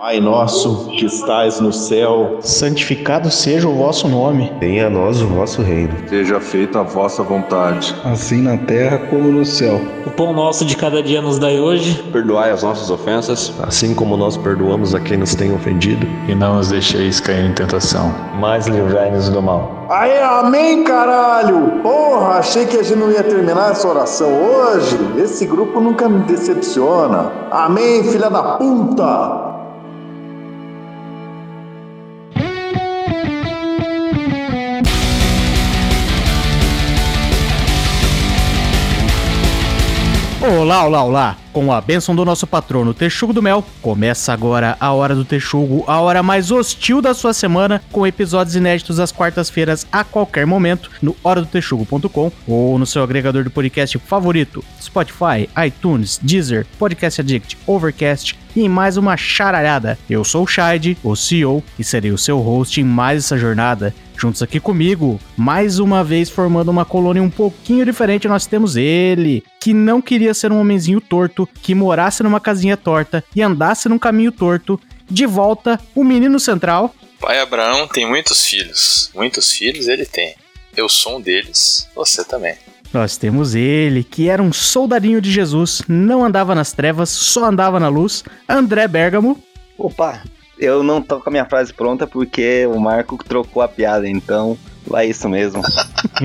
Pai nosso que estais no céu, santificado seja o vosso nome. Venha a nós o vosso reino. Seja feita a vossa vontade, assim na terra como no céu. O pão nosso de cada dia nos dai hoje. Perdoai as nossas ofensas, assim como nós perdoamos a quem nos tem ofendido. E não nos deixeis cair em tentação, mas livrai-nos do mal. Aê, amém, caralho! Porra, achei que a gente não ia terminar essa oração hoje. Esse grupo nunca me decepciona. Amém, filha da puta! Olá, olá, olá! Com a bênção do nosso patrono Texugo do Mel, começa agora a Hora do Texugo, a hora mais hostil da sua semana, com episódios inéditos às quartas-feiras a qualquer momento no horadotexugo.com ou no seu agregador de podcast favorito, Spotify, iTunes, Deezer, Podcast Addict, Overcast e em mais uma charalhada. Eu sou o Shide, o CEO, e serei o seu host em mais essa jornada. Juntos aqui comigo, mais uma vez formando uma colônia um pouquinho diferente, nós temos ele, que não queria ser um homenzinho torto, que morasse numa casinha torta e andasse num caminho torto. De volta, o menino central. Pai Abraão tem muitos filhos. Muitos filhos ele tem. Eu sou um deles. Você também. Nós temos ele, que era um soldadinho de Jesus, não andava nas trevas, só andava na luz, André Bergamo. Opa, eu não tô com a minha frase pronta porque o Marco trocou a piada, então é isso mesmo.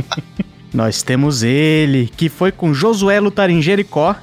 Nós temos ele, que foi com Josué lutar em Jericó,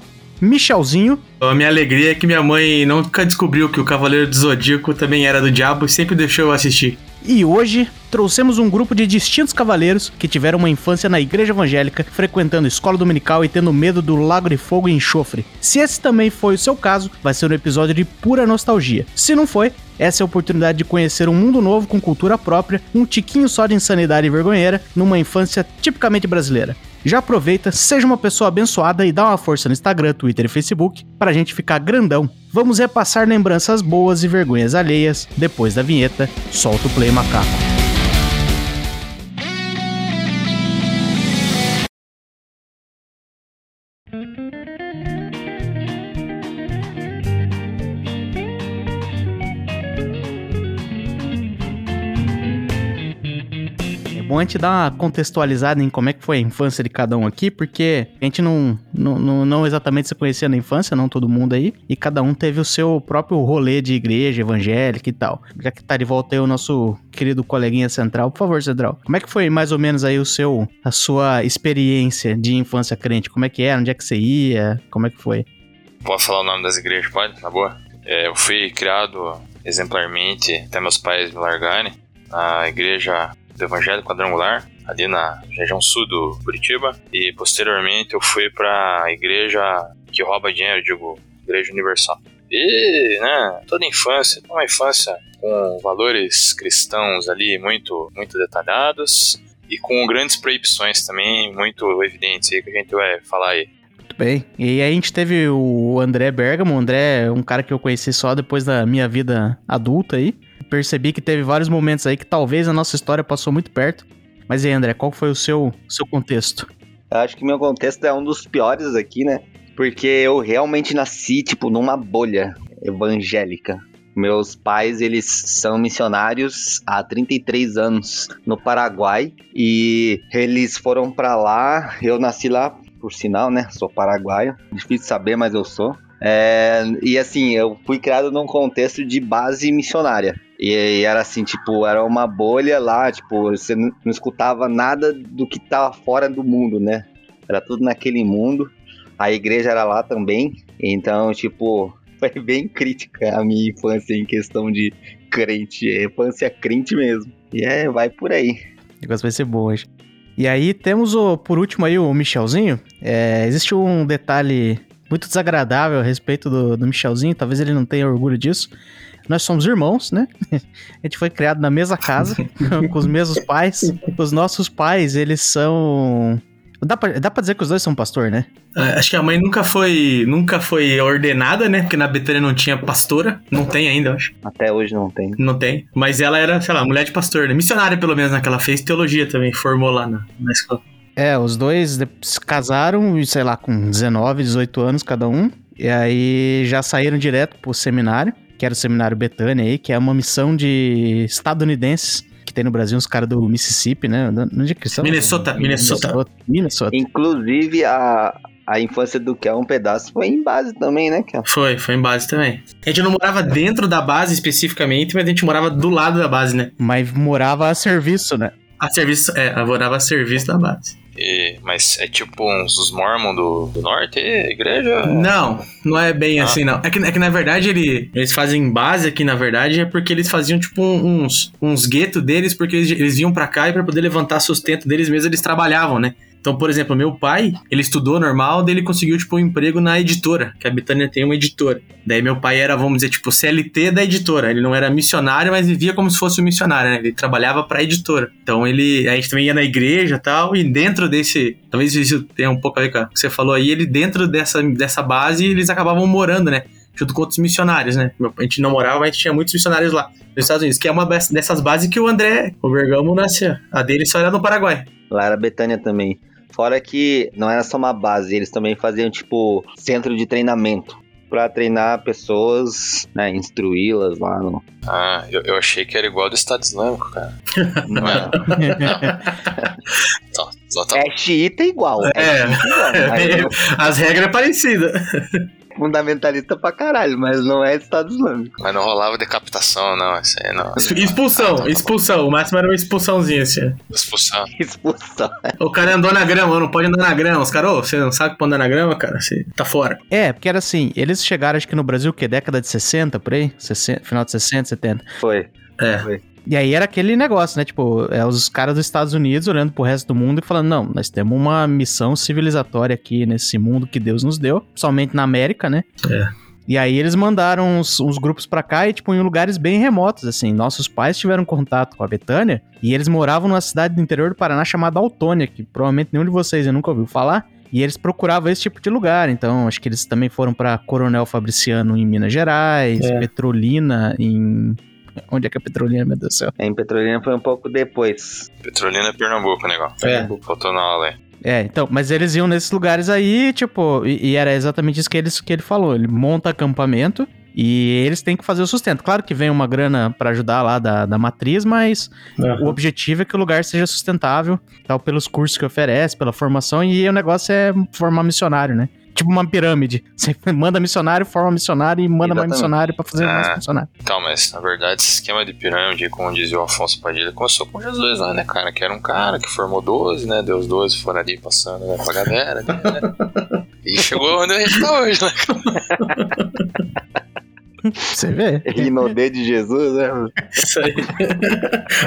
Michelzinho. A minha alegria é que minha mãe nunca descobriu que o Cavaleiro do Zodíaco também era do diabo e sempre deixou eu assistir. E hoje trouxemos um grupo de distintos cavaleiros que tiveram uma infância na igreja evangélica, frequentando escola dominical e tendo medo do lago de fogo e enxofre. Se esse também foi o seu caso, vai ser um episódio de pura nostalgia. Se não foi, essa é a oportunidade de conhecer um mundo novo com cultura própria, um tiquinho só de insanidade e vergonheira, numa infância tipicamente brasileira. Já aproveita, seja uma pessoa abençoada e dá uma força no Instagram, Twitter e Facebook pra gente ficar grandão. Vamos repassar lembranças boas e vergonhas alheias depois da vinheta. Solta o play macaco. Bom a gente dar uma contextualizada em como é que foi a infância de cada um aqui, porque a gente não, não, não exatamente se conhecia na infância, não todo mundo aí, e cada um teve o seu próprio rolê de igreja evangélica e tal. Já que tá de volta aí o nosso querido coleguinha central, por favor, Cedral, como é que foi mais ou menos aí o seu, a sua experiência de infância crente? Como é que era? Onde é que você ia? Como é que foi? Pode falar o nome das igrejas, pode? Na boa? É, eu fui criado exemplarmente até meus pais me largarem na igreja do Evangelho Quadrangular, ali na região sul do Curitiba, e posteriormente eu fui para a igreja que rouba dinheiro, digo, Igreja Universal. E, né, toda infância, uma infância com valores cristãos ali muito, muito detalhados e com grandes proibições também muito evidentes aí que a gente vai falar aí. Muito bem. E aí a gente teve o André Bergamo, o André é um cara que eu conheci só depois da minha vida adulta aí percebi que teve vários momentos aí que talvez a nossa história passou muito perto. Mas aí, André, qual foi o seu, seu contexto? Eu acho que meu contexto é um dos piores aqui, né? Porque eu realmente nasci, tipo, numa bolha evangélica. Meus pais, eles são missionários há 33 anos no Paraguai e eles foram para lá. Eu nasci lá, por sinal, né? Sou paraguaio. Difícil saber, mas eu sou. É, e assim, eu fui criado num contexto de base missionária. E era assim, tipo, era uma bolha lá, tipo, você não, escutava nada do que tava fora do mundo, né? Era tudo naquele mundo. A igreja era lá também. Então, tipo, foi bem crítica a minha infância em questão de crente. É infância crente mesmo. E é, vai por aí. O negócio vai ser bom hoje. E aí temos o, por último aí o Michelzinho. É, existe um detalhe muito desagradável a respeito do, do Michelzinho, talvez ele não tenha orgulho disso. Nós somos irmãos, né? A gente foi criado na mesma casa, com os mesmos pais. Os nossos pais, eles são. Dá pra, dá pra dizer que os dois são pastor, né? É, acho que a mãe nunca foi nunca foi ordenada, né? Porque na Betânia não tinha pastora. Não tem ainda, eu acho. Até hoje não tem. Não tem. Mas ela era, sei lá, mulher de pastor, né? Missionária, pelo menos, naquela fez teologia também, formou lá na, na escola. É, os dois se casaram, sei lá, com 19, 18 anos cada um. E aí já saíram direto pro seminário que era o Seminário Betânia aí, que é uma missão de estadunidenses que tem no Brasil, uns caras do Mississippi, né? Onde é que são? Minnesota, Minnesota. Minnesota. Minnesota. Inclusive, a, a infância do Kel, um pedaço, foi em base também, né, Kel? Foi, foi em base também. A gente não morava dentro da base especificamente, mas a gente morava do lado da base, né? Mas morava a serviço, né? A serviço, é, morava a serviço da base. E- mas é tipo uns dos Mormon do, do norte, igreja? Não, não é bem Ah. assim, não. É que, é que na verdade ele, eles fazem base aqui, na verdade, é porque eles faziam tipo uns, uns guetos deles, porque eles, eles vinham pra cá e pra poder levantar sustento deles mesmos, eles trabalhavam, né? Então, por exemplo, meu pai, ele estudou normal, daí ele conseguiu, tipo, um emprego na editora, que a Betânia tem uma editora. Daí meu pai era, vamos dizer, tipo, CLT da editora. Ele não era missionário, mas vivia como se fosse um missionário, né? Ele trabalhava pra editora. Então ele, a gente também ia na igreja e tal, e dentro desse, talvez isso tenha um pouco a ver com o que você falou aí, ele dentro dessa, dessa base, eles acabavam morando, né? Junto com outros missionários, né? A gente não morava, mas tinha muitos missionários lá nos Estados Unidos, que é uma dessas bases que o André, o Bergamo, nasceu. A dele só era no Paraguai. Lá era Betânia também. Fora que não era só uma base, eles também faziam, tipo, centro de treinamento. Pra treinar pessoas, né, instruí-las lá no... Ah, eu, eu achei que era igual do Estado Islâmico, cara. Não é? Então, só tá- É xiita igual. É, É. igual. Mas As regras é parecida. é fundamentalista pra caralho, mas não é Estado Islâmico. Mas não rolava decapitação, não. Isso aí não. Expulsão, expulsão. O máximo era uma expulsãozinha, assim. Expulsão. Expulsão. O cara andou na grama, não pode andar na grama. Os caras, ô, você não sabe que andar na grama, cara? Você tá fora. É, porque era assim, eles chegaram acho que no Brasil, que década de 60, por aí? 60, final de 60, 70. Foi. É. E aí era aquele negócio, né? Tipo, é os caras dos Estados Unidos olhando pro resto do mundo e falando: não, nós temos uma missão civilizatória aqui nesse mundo que Deus nos deu, somente na América, né? É. E aí eles mandaram uns, uns grupos pra cá e, tipo, em lugares bem remotos, assim. Nossos pais tiveram contato com a Betânia e eles moravam numa cidade do interior do Paraná chamada Autônia, que provavelmente nenhum de vocês nunca ouviu falar. E eles procuravam esse tipo de lugar. Então, acho que eles também foram pra Coronel Fabriciano em Minas Gerais, É. Petrolina em. Onde é que é Petrolina, meu Deus do céu? Em Petrolina foi um pouco depois. Petrolina é Pernambuco, negócio. É. Faltou na aula aí. É, então, mas eles iam nesses lugares aí, tipo, e, e era exatamente isso que, eles, que ele falou. Ele monta acampamento e eles têm que fazer o sustento. Claro que vem uma grana pra ajudar lá da, da matriz, mas o objetivo é que o lugar seja sustentável, tal, pelos cursos que oferece, pela formação, e o negócio é formar missionário, né? Tipo uma pirâmide. Você manda missionário, forma missionário e manda mais Exatamente. missionário pra fazer mais Ah. funcionário. Então, mas na verdade esse esquema de pirâmide, como dizia o Afonso Padilha, começou com Jesus lá, né, cara? Que era um cara que formou 12, né? Deu os 12 foram ali passando né, pra galera. né? E chegou onde a gente tá hoje, né? Você vê. Rinodê de Jesus, né? Isso aí.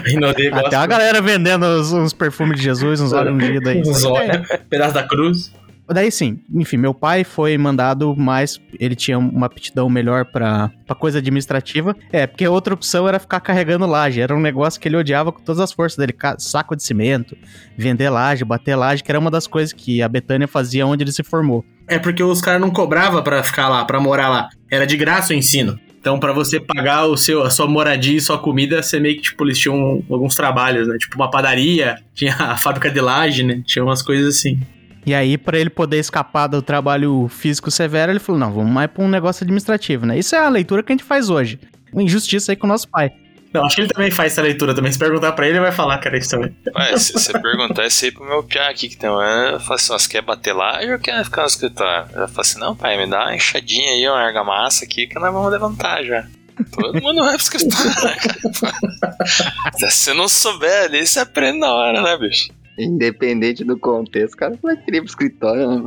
Rinodê Até a galera vendendo uns, uns perfumes de Jesus, uns óleos ungidos aí. Uns olhos, pedaço da cruz. Daí sim, enfim, meu pai foi mandado mais. Ele tinha uma aptidão melhor pra coisa administrativa. É, porque outra opção era ficar carregando laje. Era um negócio que ele odiava com todas as forças dele: saco de cimento, vender laje, bater laje, que era uma das coisas que a Betânia fazia onde ele se formou. É porque os caras não cobravam pra ficar lá, pra morar lá. Era de graça o ensino. Então, pra você pagar o seu, a sua moradia e sua comida, você meio que, tipo, eles tinham alguns trabalhos, né? Tipo, uma padaria, tinha a fábrica de laje, né? Tinha umas coisas assim. E aí, pra ele poder escapar do trabalho físico severo, ele falou: não, vamos mais pra um negócio administrativo, né? Isso é a leitura que a gente faz hoje. Uma injustiça aí com o nosso pai. Não, acho que ele também faz essa leitura também. Se perguntar pra ele, ele vai falar, cara, isso também. Ué, se você perguntar isso aí pro meu piá aqui que tem um ano, eu falo assim, ó, você quer bater lá ou quer ficar no escritório? Eu falo assim, não, pai, me dá uma enxadinha aí, uma argamassa aqui que nós vamos levantar já. Todo mundo vai pro escritório. Se você não souber ali, você aprende na hora, né, bicho? Independente do contexto, o cara vai querer pro escritório, né?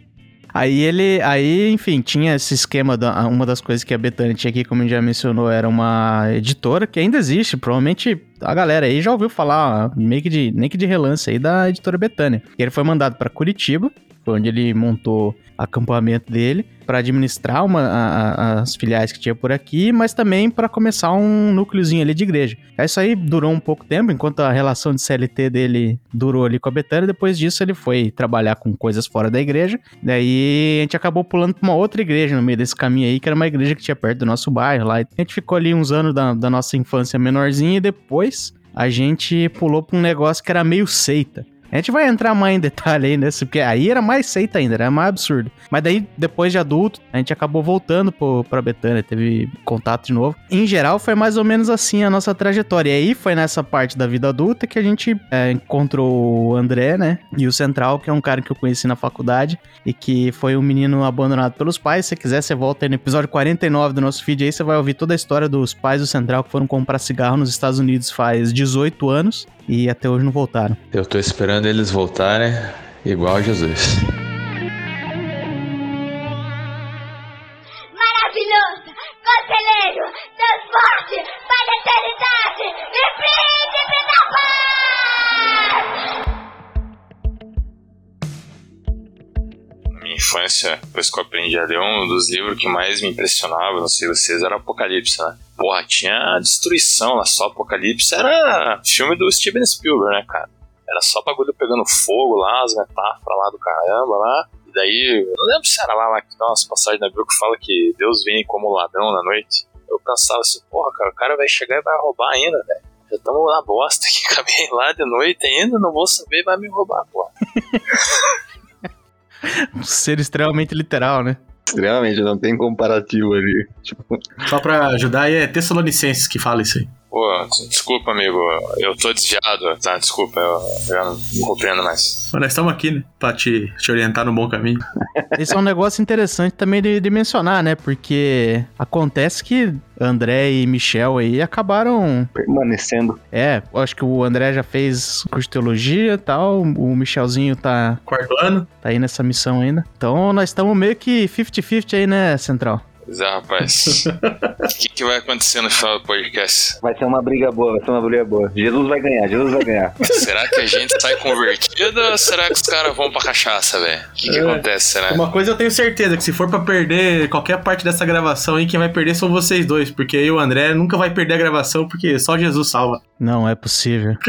Aí ele, aí, enfim, tinha esse esquema, da, uma das coisas que a Betânia tinha aqui, como a gente já mencionou, era uma editora que ainda existe, provavelmente a galera aí já ouviu falar, meio que de, nem que de relance aí, da editora Betânia. Ele foi mandado pra Curitiba, onde ele montou acampamento dele, pra administrar uma, a- a- as filiais que tinha por aqui, mas também pra começar um núcleozinho ali de igreja. Aí Isso aí durou um pouco tempo, enquanto a relação de CLT dele durou ali com a Betânia, depois disso ele foi trabalhar com coisas fora da igreja, Daí a gente acabou pulando pra uma outra igreja no meio desse caminho aí, que era uma igreja que tinha perto do nosso bairro lá. A gente ficou ali uns anos da, da nossa infância menorzinha e depois a gente pulou pra um negócio que era meio seita. A gente vai entrar mais em detalhe aí nesse, porque aí era mais seita ainda, era mais absurdo. Mas daí, depois de adulto, a gente acabou voltando pro, pra Betânia, teve contato de novo. Em geral, foi mais ou menos assim a nossa trajetória. E aí foi nessa parte da vida adulta que a gente é, encontrou o André, né? E o Central, que é um cara que eu conheci na faculdade e que foi um menino abandonado pelos pais. Se quiser, você volta aí no episódio 49 do nosso feed aí, você vai ouvir toda a história dos pais do Central que foram comprar cigarro nos Estados Unidos faz 18 anos e até hoje não voltaram. Eu tô esperando eles voltarem igual a Jesus. Maravilhoso, conselheiro, transporte para a eternidade e príncipe da paz! Na minha infância, depois que eu aprendi a ler, um dos livros que mais me impressionava, não sei vocês, era Apocalipse, né? Porra, tinha destruição lá só. Apocalipse era filme do Steven Spielberg, né, cara? Era só bagulho pegando fogo lá, as metáforas lá do caramba lá. E daí, não lembro se era lá, lá que dá umas passagens na Bíblia que fala que Deus vem como ladrão na noite. Eu pensava assim, porra, cara, o cara vai chegar e vai roubar ainda, velho. Já estamos na bosta aqui, acabei lá de noite ainda, não vou saber, vai me roubar, porra. Um ser extremamente literal, né? Extremamente, não tem comparativo ali. Tipo, Só pra ajudar, é Tessalonicenses que fala isso aí. Pô, desculpa, amigo, eu tô desviado, tá? Desculpa, eu já não compreendo mais. Mas nós estamos aqui, né? Pra te, te orientar no bom caminho. Esse é um negócio interessante também de, de mencionar, né? Porque acontece que André e Michel aí acabaram. permanecendo. É, eu acho que o André já fez curso de teologia e tal. O Michelzinho tá, Quarto ano? tá aí nessa missão ainda. Então nós estamos meio que 50-50 aí, né, Central? Pois é, rapaz. O que, que vai acontecer no final do podcast? Vai ser uma briga boa, vai ser uma briga boa. Jesus vai ganhar, Jesus vai ganhar. Será que a gente sai convertido ou será que os caras vão pra cachaça, velho? O que, que É. acontece, será? Uma coisa eu tenho certeza, que se for pra perder qualquer parte dessa gravação aí, quem vai perder são vocês dois. Porque eu e o André nunca vai perder a gravação, porque só Jesus salva. Não é possível.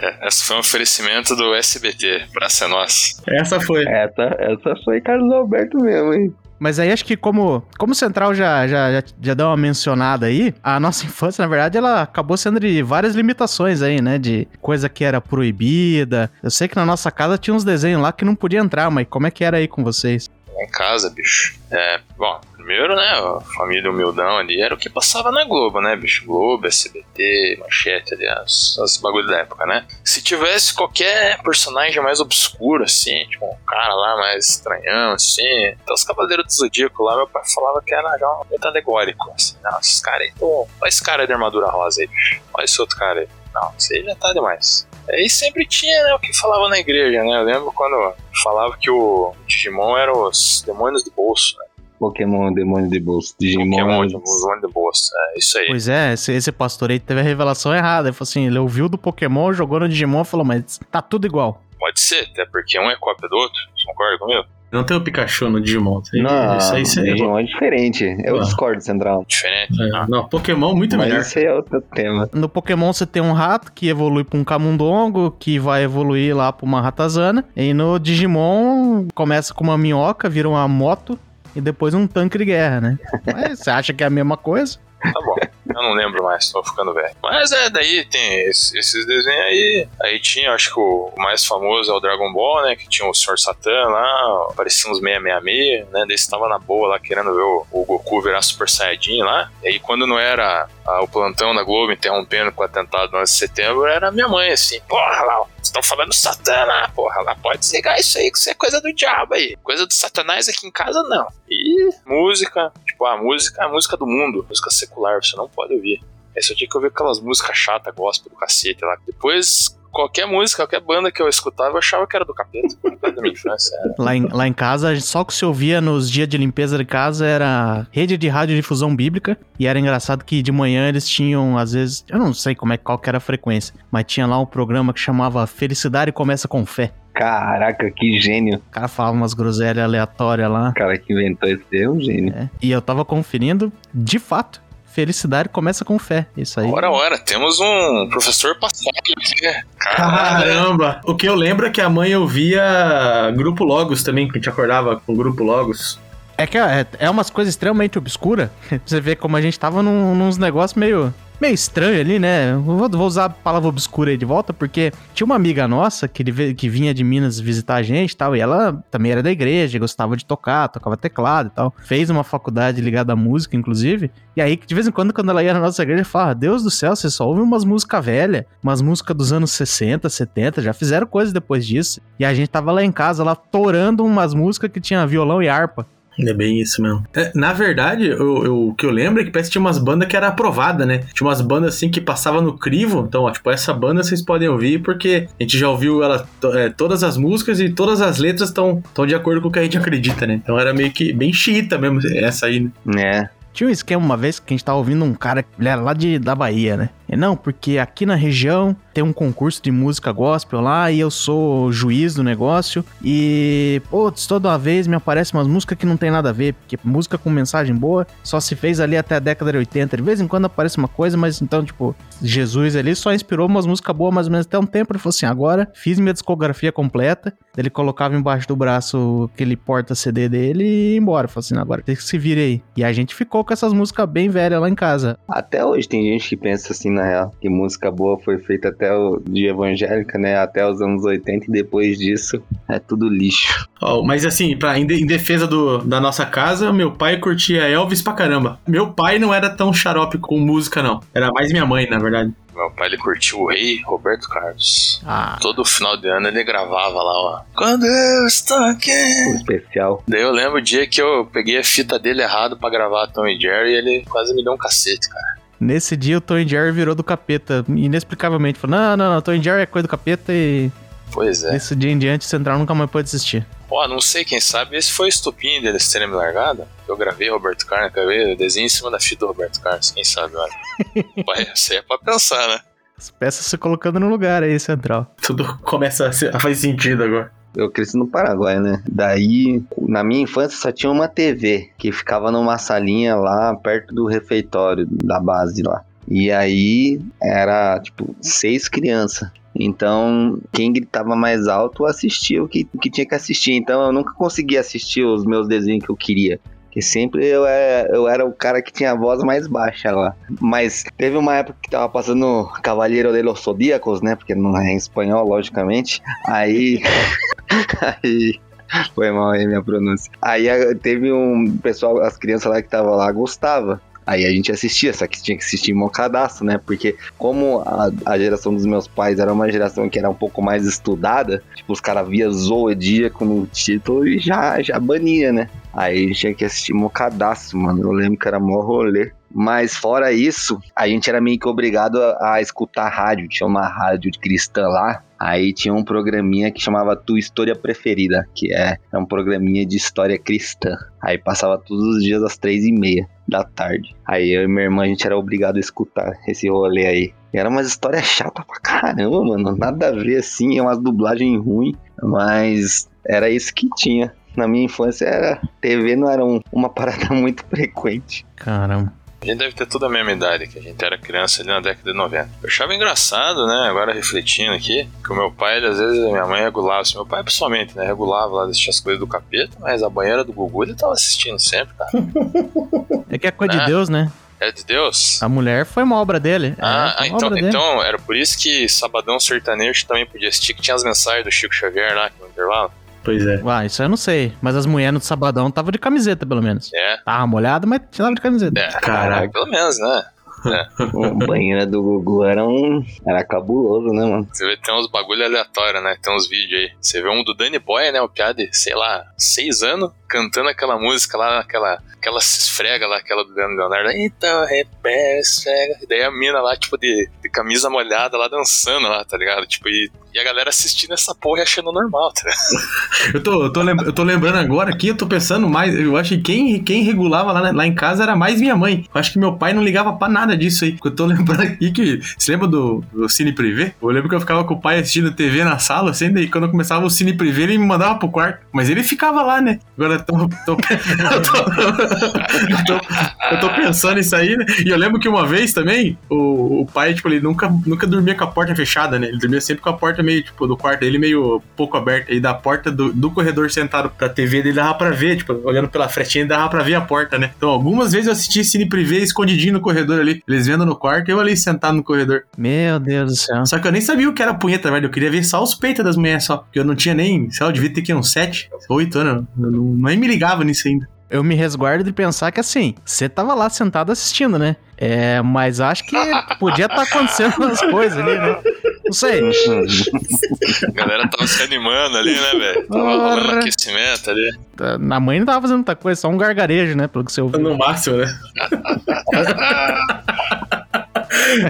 É, esse foi um oferecimento do SBT, Praça é Nossa. Essa foi. Essa, essa foi Carlos Alberto mesmo, hein? Mas aí acho que como, como o Central já, já, já, já deu uma mencionada aí, a nossa infância, na verdade, ela acabou sendo de várias limitações aí, né? De coisa que era proibida. Eu sei que na nossa casa tinha uns desenhos lá que não podia entrar, mas como é que era aí com vocês? Em casa, bicho. É, bom, primeiro, né, a família humildão ali era o que passava na Globo, né, bicho? Globo, SBT, Manchete ali, as, as bagulho da época, né? Se tivesse qualquer personagem mais obscuro, assim, tipo um cara lá mais estranhão, assim, então os Cavaleiros do Zodíaco lá, meu pai falava que era já um muito alegórico, assim, não, esses caras aí, olha esse cara de armadura rosa aí, bicho, olha esse outro cara aí. Não, isso aí já tá demais. Aí sempre tinha, né, o que falava na igreja, né? Eu lembro quando falava que o Digimon era os demônios de bolso, né? Pokémon, demônio de bolso. Digimon. Pokémon, demônio de bolso. É isso aí. Pois é, esse, esse pastor aí teve a revelação errada. Ele falou assim: ele ouviu do Pokémon, jogou no Digimon e falou, mas tá tudo igual. Pode ser, até porque um é cópia do outro. Você concorda comigo? Não tem o Pikachu no Digimon. Isso aí, Não, isso aí, isso aí é Digimon é diferente. Eu Ah. discordo, Central. Diferente. É, não, Pokémon muito Mas melhor. isso aí é outro tema. No Pokémon você tem um rato que evolui pra um camundongo, que vai evoluir lá pra uma ratazana. E no Digimon começa com uma minhoca, vira uma moto e depois um tanque de guerra, né? Mas você acha que é a mesma coisa? Tá bom. Eu não lembro mais, tô ficando velho. Mas é, daí tem esse- esses desenhos aí. Aí tinha, acho que o mais famoso é o Dragon Ball, né? Que tinha o Sr. Satan lá, aparecia uns 666, né? Daí você tava na boa lá querendo ver o, o Goku virar Super Saiyajin lá. E aí quando não era ah, o plantão da Globo interrompendo com o atentado do 11 de setembro, era minha mãe assim, porra lá, estão falando lá, porra lá, pode desligar isso aí, que isso é coisa do diabo aí. Coisa do Satanás aqui em casa não. E música, tipo, a música é a música do mundo, música secular, você não pode ouvir. Aí só tinha que ouvir aquelas músicas chatas, gospel do cacete lá. Depois, qualquer música, qualquer banda que eu escutava, eu achava que era do capeta. da minha infância, era. Lá em, lá em casa, só o que se ouvia nos dias de limpeza de casa era rede de radiodifusão bíblica. E era engraçado que de manhã eles tinham, às vezes, eu não sei como é qual que era a frequência, mas tinha lá um programa que chamava Felicidade Começa com Fé. Caraca, que gênio. O cara falava umas groselhas aleatórias lá. O cara que inventou isso é um gênio. É. E eu tava conferindo, de fato, felicidade começa com fé. Isso aí. Ora, ora, temos um professor passado aqui, né? Caramba! O que eu lembro é que a mãe ouvia Grupo Logos também, que a gente acordava com o Grupo Logos. É que é, é umas coisas extremamente obscuras. Você vê como a gente tava num, nos negócios meio, meio estranho ali, né? Vou, vou, usar a palavra obscura aí de volta, porque tinha uma amiga nossa que, que vinha de Minas visitar a gente e tal, e ela também era da igreja, gostava de tocar, tocava teclado e tal. Fez uma faculdade ligada à música, inclusive. E aí, de vez em quando, quando ela ia na nossa igreja, falava: Deus do céu, você só ouve umas músicas velhas, umas músicas dos anos 60, 70, já fizeram coisas depois disso. E a gente tava lá em casa, lá torando umas músicas que tinha violão e harpa. É bem isso mesmo. É, na verdade, eu, eu, o que eu lembro é que parece que tinha umas bandas que era aprovada, né? Tinha umas bandas assim que passava no crivo. Então, ó, tipo, essa banda vocês podem ouvir porque a gente já ouviu ela, é, todas as músicas e todas as letras estão de acordo com o que a gente acredita, né? Então era meio que bem chita mesmo essa aí, né? É. Tinha um esquema uma vez que a gente tava ouvindo um cara, ele era lá de, da Bahia, né? E não, porque aqui na região tem um concurso de música gospel lá e eu sou juiz do negócio. E, putz, toda vez me aparece umas músicas que não tem nada a ver, porque música com mensagem boa só se fez ali até a década de 80. De vez em quando aparece uma coisa, mas então, tipo, Jesus ali só inspirou umas músicas boas mais ou menos até um tempo. Ele falou assim: agora fiz minha discografia completa. Ele colocava embaixo do braço aquele porta-CD dele e ia embora. Falou assim: agora tem que se vir aí. E a gente ficou com essas músicas bem velhas lá em casa. Até hoje tem gente que pensa assim, na real, que música boa foi feita até o de evangélica, né? Até os anos 80 e depois disso é tudo lixo. Oh, mas assim, pra, em, de, em defesa do, da nossa casa, meu pai curtia Elvis pra caramba. Meu pai não era tão xarope com música, não. Era mais minha mãe, na verdade. Meu pai ele curtiu o rei Roberto Carlos. Ah. Todo final de ano ele gravava lá, ó. Quando eu estou aqui. O especial. Daí eu lembro o dia que eu peguei a fita dele errado para gravar Tom e Jerry e ele quase me deu um cacete, cara. Nesse dia o Tom e Jerry virou do capeta, inexplicavelmente. Falou: não, não, não, Tom e Jerry é coisa do capeta e. Pois é. Nesse dia em diante, Central nunca mais pode assistir. Pô, não sei, quem sabe esse foi o estupim deles terem me largado. Eu gravei Roberto Carlos, gravei o desenho em cima da fita do Roberto Carlos, quem sabe, olha. Pai, isso aí é pra pensar, né? As peças se colocando no lugar aí, Central. Tudo começa a, ser, a fazer sentido agora. Eu cresci no Paraguai, né? Daí, na minha infância, só tinha uma TV que ficava numa salinha lá perto do refeitório da base lá. E aí era tipo seis crianças. Então, quem gritava mais alto assistia o que, o que tinha que assistir. Então, eu nunca conseguia assistir os meus desenhos que eu queria. Que sempre eu era, é, eu era o cara que tinha a voz mais baixa lá. Mas teve uma época que tava passando Cavaleiro de los Zodíacos, né? Porque não é em espanhol, logicamente. Aí. aí. Foi mal aí minha pronúncia. Aí teve um pessoal, as crianças lá que tava lá gostava. Aí a gente assistia, só que tinha que assistir mocadaço, né? Porque como a, a, geração dos meus pais era uma geração que era um pouco mais estudada, tipo, os caras via Zodíaco no título e já, já bania, né? Aí a gente tinha que assistir mocadaço, mano. Eu lembro que era mó rolê. Mas fora isso, a gente era meio que obrigado a, a escutar rádio. Tinha uma rádio cristã lá. Aí tinha um programinha que chamava Tua História Preferida, que é, é um programinha de história cristã. Aí passava todos os dias às três e meia da tarde. Aí eu e minha irmã, a gente era obrigado a escutar esse rolê aí. E era uma história chata pra caramba, mano. Nada a ver assim, é uma dublagem ruim. Mas era isso que tinha. Na minha infância era TV não era um, uma parada muito frequente. Caramba. A gente deve ter toda a mesma idade, que a gente era criança ali na década de 90. Eu achava engraçado, né, agora refletindo aqui, que o meu pai, às vezes, a minha mãe regulava, assim, meu pai pessoalmente, né, regulava lá, assistir as coisas do capeta, mas a banheira do Gugu ele tava assistindo sempre, cara. É que é coisa de Deus, né? É de Deus? A mulher foi uma obra dele. Ah, é, então, então era por isso que Sabadão Sertanejo também podia assistir, que tinha as mensagens do Chico Xavier lá, no intervalo. Pois é. Ah, isso eu não sei. Mas as mulheres no sabadão tava de camiseta, pelo menos. É. Tava molhada, mas tava de camiseta. É, caraca. Pelo menos, né? É. o banheiro do Gugu era um. Era cabuloso, né, mano? Você vê, tem uns bagulho aleatório, né? Tem uns vídeos aí. Você vê um do Danny Boy, né? O piada de, sei lá, seis anos, cantando aquela música lá, aquela, aquela se esfrega lá, aquela do Leonardo. Então, repé, esfrega. E daí a mina lá, tipo, de camisa molhada lá dançando lá, tá ligado? Tipo, e e a galera assistindo essa porra e achando normal, tá eu, tô, eu, tô eu tô lembrando agora aqui, eu tô pensando mais. Eu acho que quem, quem regulava lá, lá em casa era mais minha mãe. Eu acho que meu pai não ligava pra nada disso aí. Eu tô lembrando aqui que. Você lembra do, do Cine Privé? Eu lembro que eu ficava com o pai assistindo TV na sala, assim, daí quando eu começava o Cine Privé, ele me mandava pro quarto. Mas ele ficava lá, né? Agora tô, tô, eu, tô, eu, tô, eu tô pensando nisso aí, né? E eu lembro que uma vez também, o, o pai, tipo, ele nunca, nunca dormia com a porta fechada, né? Ele dormia sempre com a porta meio, tipo, do quarto dele meio pouco aberto. E da porta do, do corredor sentado pra TV dele dava pra ver, tipo, olhando pela fretinha dava pra ver a porta, né? Então, algumas vezes eu assisti Cine Privé escondidinho no corredor ali. Eles vendo no quarto e eu ali sentado no corredor. Meu Deus do céu. Só que eu nem sabia o que era punheta, velho. Eu queria ver só os peitos das mulheres só. Porque eu não tinha nem, sei lá, eu devia ter que uns 7, 8 anos. Eu não, nem me ligava nisso ainda. Eu me resguardo de pensar que assim, você tava lá sentado assistindo, né? É, mas acho que podia estar tá acontecendo umas coisas ali, né? Não sei. A galera tava se animando ali, né, velho? Tava rolando aquecimento ali. Na mãe não tava fazendo muita coisa, só um gargarejo, né? Pelo que você ouviu. No máximo, né?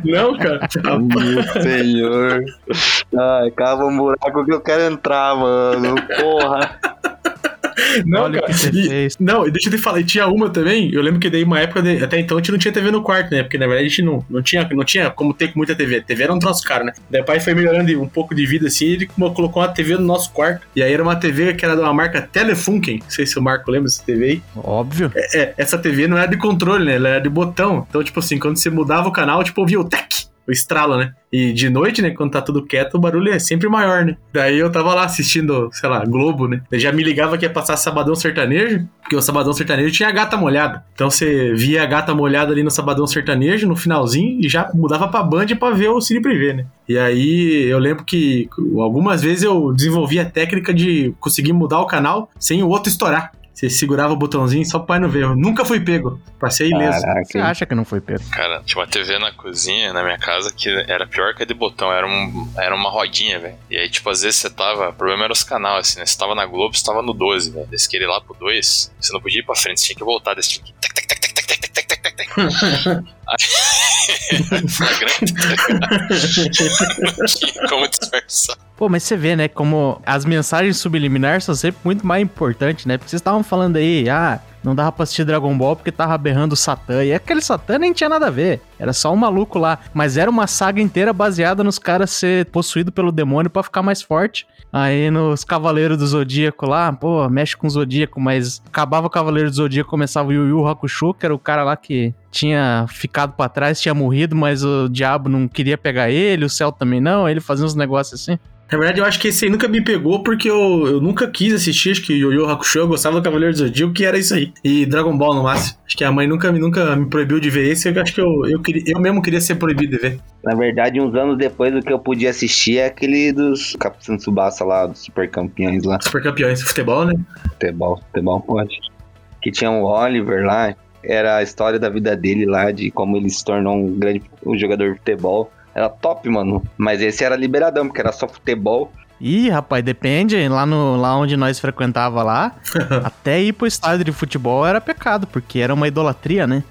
Não, cara. Meu senhor. Ai, cava um buraco que eu quero entrar, mano. Porra. Não, Olha cara. E, não, deixa eu te falar, e tinha uma também, eu lembro que daí uma época, de, até então a gente não tinha TV no quarto, né? Porque na verdade a gente não, não, tinha, não tinha como ter muita TV. A TV era um troço caro, né? Daí o pai foi melhorando um pouco de vida assim, ele colocou uma TV no nosso quarto. E aí era uma TV que era de uma marca Telefunken. Não sei se o Marco lembra dessa TV aí. Óbvio. É, é, essa TV não era de controle, né? Ela era de botão. Então, tipo assim, quando você mudava o canal, tipo, ouvia o tec o estralo, né? E de noite, né, quando tá tudo quieto, o barulho é sempre maior, né? Daí eu tava lá assistindo, sei lá, Globo, né? Eu já me ligava que ia passar Sabadão Sertanejo, porque o Sabadão Sertanejo tinha a gata molhada. Então você via a gata molhada ali no Sabadão Sertanejo, no finalzinho, e já mudava pra Band pra ver o Cine Privé, né? E aí eu lembro que algumas vezes eu desenvolvi a técnica de conseguir mudar o canal sem o outro estourar. Você segurava o botãozinho só pro pai não ver. Eu nunca fui pego. Passei ileso. Você acha que não foi pego? Cara, tinha uma TV na cozinha, na minha casa, que era pior que a de botão. Era, um, era uma rodinha, velho. E aí, tipo, às vezes você tava. O problema era os canais, assim, né? Você tava na Globo, você tava no 12, velho. Você queria ir lá pro 2, você não podia ir pra frente, você tinha que voltar desse tipo. Tac, tac, Como disfarçar. Pô, mas você vê, né, como as mensagens subliminares são sempre muito mais importantes, né? Porque vocês estavam falando aí, ah, não dava pra assistir Dragon Ball porque tava berrando o Satã. E aquele Satã nem tinha nada a ver. Era só um maluco lá. Mas era uma saga inteira baseada nos caras ser possuído pelo demônio para ficar mais forte. Aí nos Cavaleiros do Zodíaco lá, pô, mexe com o Zodíaco, mas acabava o Cavaleiro do Zodíaco, começava o Yu Yu Hakusho, que era o cara lá que tinha ficado para trás, tinha morrido, mas o diabo não queria pegar ele, o céu também não, ele fazia uns negócios assim. Na verdade, eu acho que esse aí nunca me pegou porque eu, eu nunca quis assistir, acho que Yu Yu Hakusho, eu gostava do Cavaleiro do Zodíaco, que era isso aí. E Dragon Ball no máximo. Acho que a mãe nunca, nunca me proibiu de ver esse, eu acho que eu, eu, queria, eu mesmo queria ser proibido de ver. Na verdade, uns anos depois, o que eu podia assistir é aquele dos Capitão Tsubasa lá, dos Super Campeões lá. Super Campeões, futebol, né? Futebol, futebol pode. Que tinha o Oliver lá, era a história da vida dele lá, de como ele se tornou um grande um jogador de futebol. Era top, mano. Mas esse era liberadão, porque era só futebol. Ih, rapaz, depende. Lá, no, lá onde nós frequentava lá, até ir pro estádio de futebol era pecado, porque era uma idolatria, né?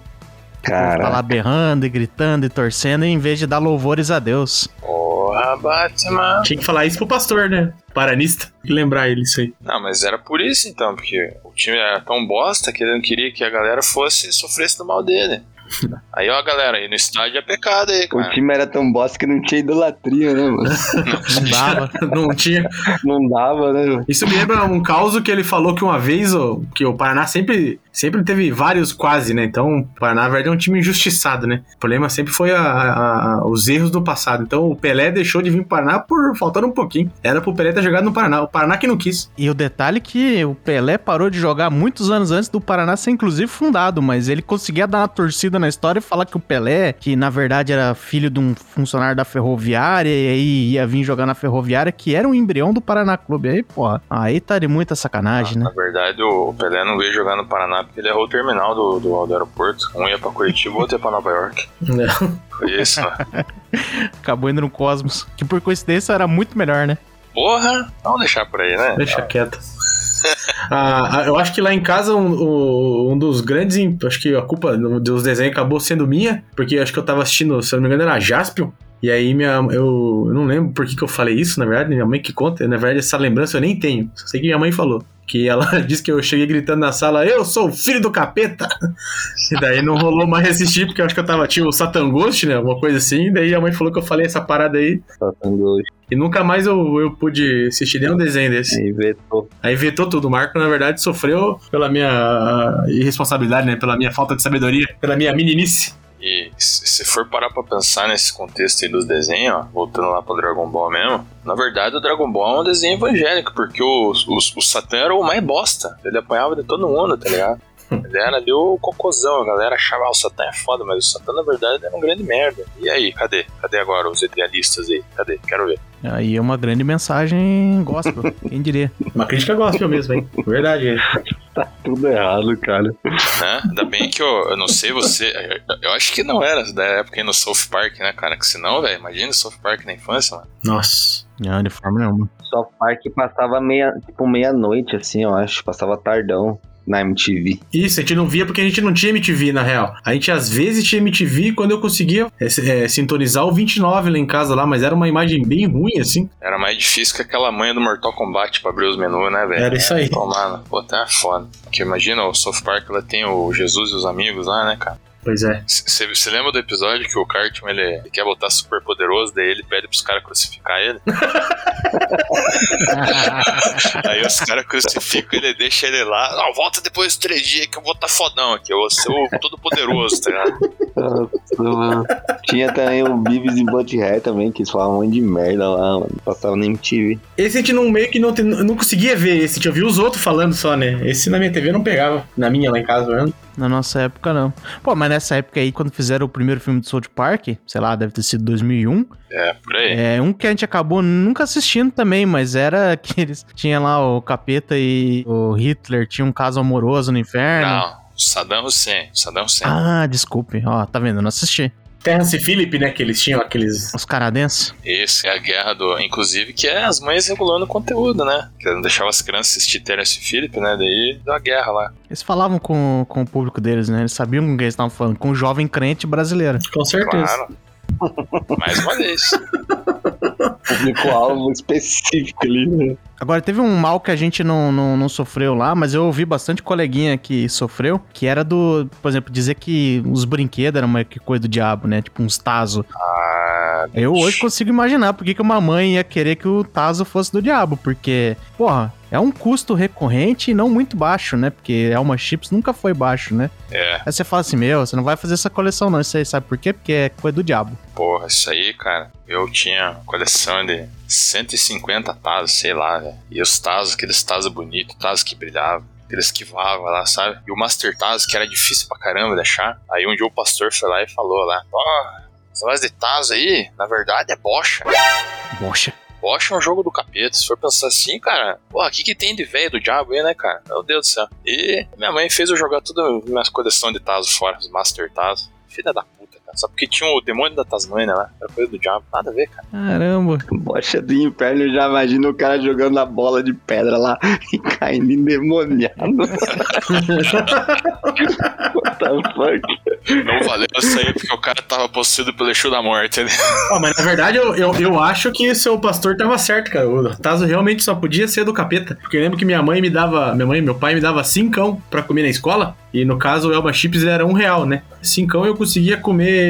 Cara. Tá lá berrando e gritando e torcendo em vez de dar louvores a Deus. Porra, Batman. Tinha que falar isso pro pastor, né? Paranista. Tem que lembrar ele isso aí. Não, mas era por isso então, porque o time era tão bosta que ele não queria que a galera fosse sofresse do mal dele. Aí, ó, galera, aí no estádio é pecado aí, cara. O time era tão bosta que não tinha idolatria, né, mano? Não dava, não tinha. Não dava, né, mano? Isso me lembra um caso que ele falou que uma vez, ó, que o Paraná sempre, sempre teve vários quase, né? Então, o Paraná, na verdade, é um time injustiçado, né? O problema sempre foi a, a, a, os erros do passado. Então, o Pelé deixou de vir pro Paraná por faltando um pouquinho. Era pro Pelé ter jogado no Paraná. O Paraná que não quis. E o detalhe é que o Pelé parou de jogar muitos anos antes do Paraná ser, inclusive, fundado, mas ele conseguia dar uma torcida na história e falar que o Pelé, que na verdade era filho de um funcionário da ferroviária e aí ia vir jogar na ferroviária, que era um embrião do Paraná Clube. Aí, porra, aí tá de muita sacanagem, ah, né? Na verdade, o Pelé não veio jogar no Paraná porque ele errou o terminal do, do, do aeroporto. Um ia pra Curitiba, o outro ia pra Nova York. Não. Foi isso, né? Acabou indo no Cosmos, que por coincidência era muito melhor, né? Porra, vamos deixar por aí, né? Deixa quieto. ah, eu acho que lá em casa um, um, dos grandes. Acho que a culpa dos desenhos acabou sendo minha, porque acho que eu tava assistindo, se eu não me engano, era Jaspion. E aí minha, eu, eu não lembro por que, que eu falei isso, na verdade, minha mãe que conta. Na verdade, essa lembrança eu nem tenho. Só sei que minha mãe falou. Que ela disse que eu cheguei gritando na sala, eu sou o filho do capeta! E daí não rolou mais assistir, porque eu acho que eu tava, tinha o Satan Ghost, né? Alguma coisa assim. Daí a mãe falou que eu falei essa parada aí. Satan Ghost. E nunca mais eu, eu pude assistir nenhum desenho desse. Aí vetou. Aí vetou tudo. O Marco, na verdade, sofreu pela minha irresponsabilidade, né? Pela minha falta de sabedoria, pela minha meninice. E se for parar pra pensar nesse contexto aí dos desenhos, ó, voltando lá pro Dragon Ball mesmo, na verdade o Dragon Ball é um desenho evangélico, porque o, o, o Satã era o mais bosta. Ele apanhava de todo mundo, tá ligado? Ele era ali o cocôzão, a galera achava, ah, o Satã é foda, mas o Satã na verdade era um grande merda. E aí, cadê? Cadê agora os idealistas aí? Cadê? Quero ver. Aí é uma grande mensagem gospel, quem diria. Uma crítica gospel mesmo, hein? Verdade. Tá tudo errado, cara. Né? Ainda bem que eu, eu não sei você. Eu, eu acho que não era da época aí no South Park, né, cara? Que senão, velho, imagina o South Park na infância, mano. Nossa. Não, de forma nenhuma. Só Park passava meia, tipo, meia-noite, assim, eu acho. Passava tardão na MTV. Isso, a gente não via porque a gente não tinha MTV, na real. A gente às vezes tinha MTV quando eu conseguia é, é, sintonizar o 29 lá em casa lá, mas era uma imagem bem ruim, assim. Era mais difícil que aquela manha do Mortal Kombat pra abrir os menus, né, velho? Era isso aí. Tomar, pô, tá foda. Porque imagina, o South Park ela tem o Jesus e os amigos lá, né, cara? Pois é. Você lembra do episódio que o Cartman ele, ele quer botar super poderoso, daí ele pede pros caras crucificar ele? Aí os caras crucificam ele, deixa ele lá. Não, volta depois de três dias que eu vou estar tá fodão aqui. Eu vou ser o todo poderoso, tá ligado? Tinha também o Beavis e Butthead também, que eles falavam um monte de merda lá, mano. Passava na MTV. Esse a gente não, meio que não, não conseguia ver esse, a gente ouvia os outros falando só, né? Esse na minha TV não pegava. Na minha lá em casa, vendo. Na nossa época, não. Pô, mas nessa época aí, quando fizeram o primeiro filme do South Park, sei lá, deve ter sido 2001, É, por aí. é um que a gente acabou nunca assistindo também, mas era que eles tinha lá o Capeta e o Hitler tinha um caso amoroso no inferno. Não, Saddam Hussein. Saddam Hussein. Ah, desculpe. Ó, tá vendo? Eu não assisti. Terrence Phillip, né? Que eles tinham aqueles. Os canadenses. Esse é a guerra do. Inclusive, que é as mães regulando o conteúdo, né? Que não deixava as crianças assistir Terence Phillip, né? Daí deu a guerra lá. Eles falavam com, com o público deles, né? Eles sabiam com quem eles estavam falando, com o jovem crente brasileiro. Com certeza. Claro. Mais uma vez. Público-alvo específico ali, né? Agora, teve um mal que a gente não, não, não sofreu lá, mas eu ouvi bastante coleguinha que sofreu, que era do, por exemplo, dizer que os brinquedos eram uma que coisa do diabo, né? Tipo uns Tazo. Ah, Eu hoje consigo imaginar por que uma mãe ia querer que o Tazo fosse do diabo, porque, porra, é um custo recorrente e não muito baixo, né? Porque Elma Chips nunca foi baixo, né? É, Aí você fala assim, meu, você não vai fazer essa coleção não, isso aí sabe por quê? Porque é coisa do diabo. porra, isso aí, cara. Eu tinha coleção de 150 tazos, sei lá, velho. E os tazos, aqueles tazos bonitos, tazos que brilhavam. Aqueles que voavam lá, sabe? E o Master Tazo, que era difícil pra caramba de achar. Aí um dia o pastor foi lá e falou lá: Ó, esse negócio de Tazo aí, na verdade é bocha. Bocha é um jogo do capeta. Se for pensar assim, cara, porra, o que, que tem de velho do diabo aí, né, cara? Meu Deus do céu. E minha mãe fez eu jogar toda a minha coleção de Tazo fora, os Master Tazo. Filha da cara. Só porque tinha o demônio da Tasmania lá. Era coisa do diabo. Nada a ver, cara. Caramba. Bocha do inferno, eu já imagino o cara jogando a bola de pedra lá e caindo endemoniado. What the fuck? Não valeu isso aí porque o cara tava possuído pelo Exu da Morte, né? Ó, mas na verdade eu, eu, eu acho que o seu pastor tava certo, cara. O Tazo realmente só podia ser do capeta. Porque eu lembro que minha mãe me dava. Minha mãe e meu pai me dava cincão pra comer na escola. E no caso o Elba Chips era um real, né? Cincão eu conseguia comer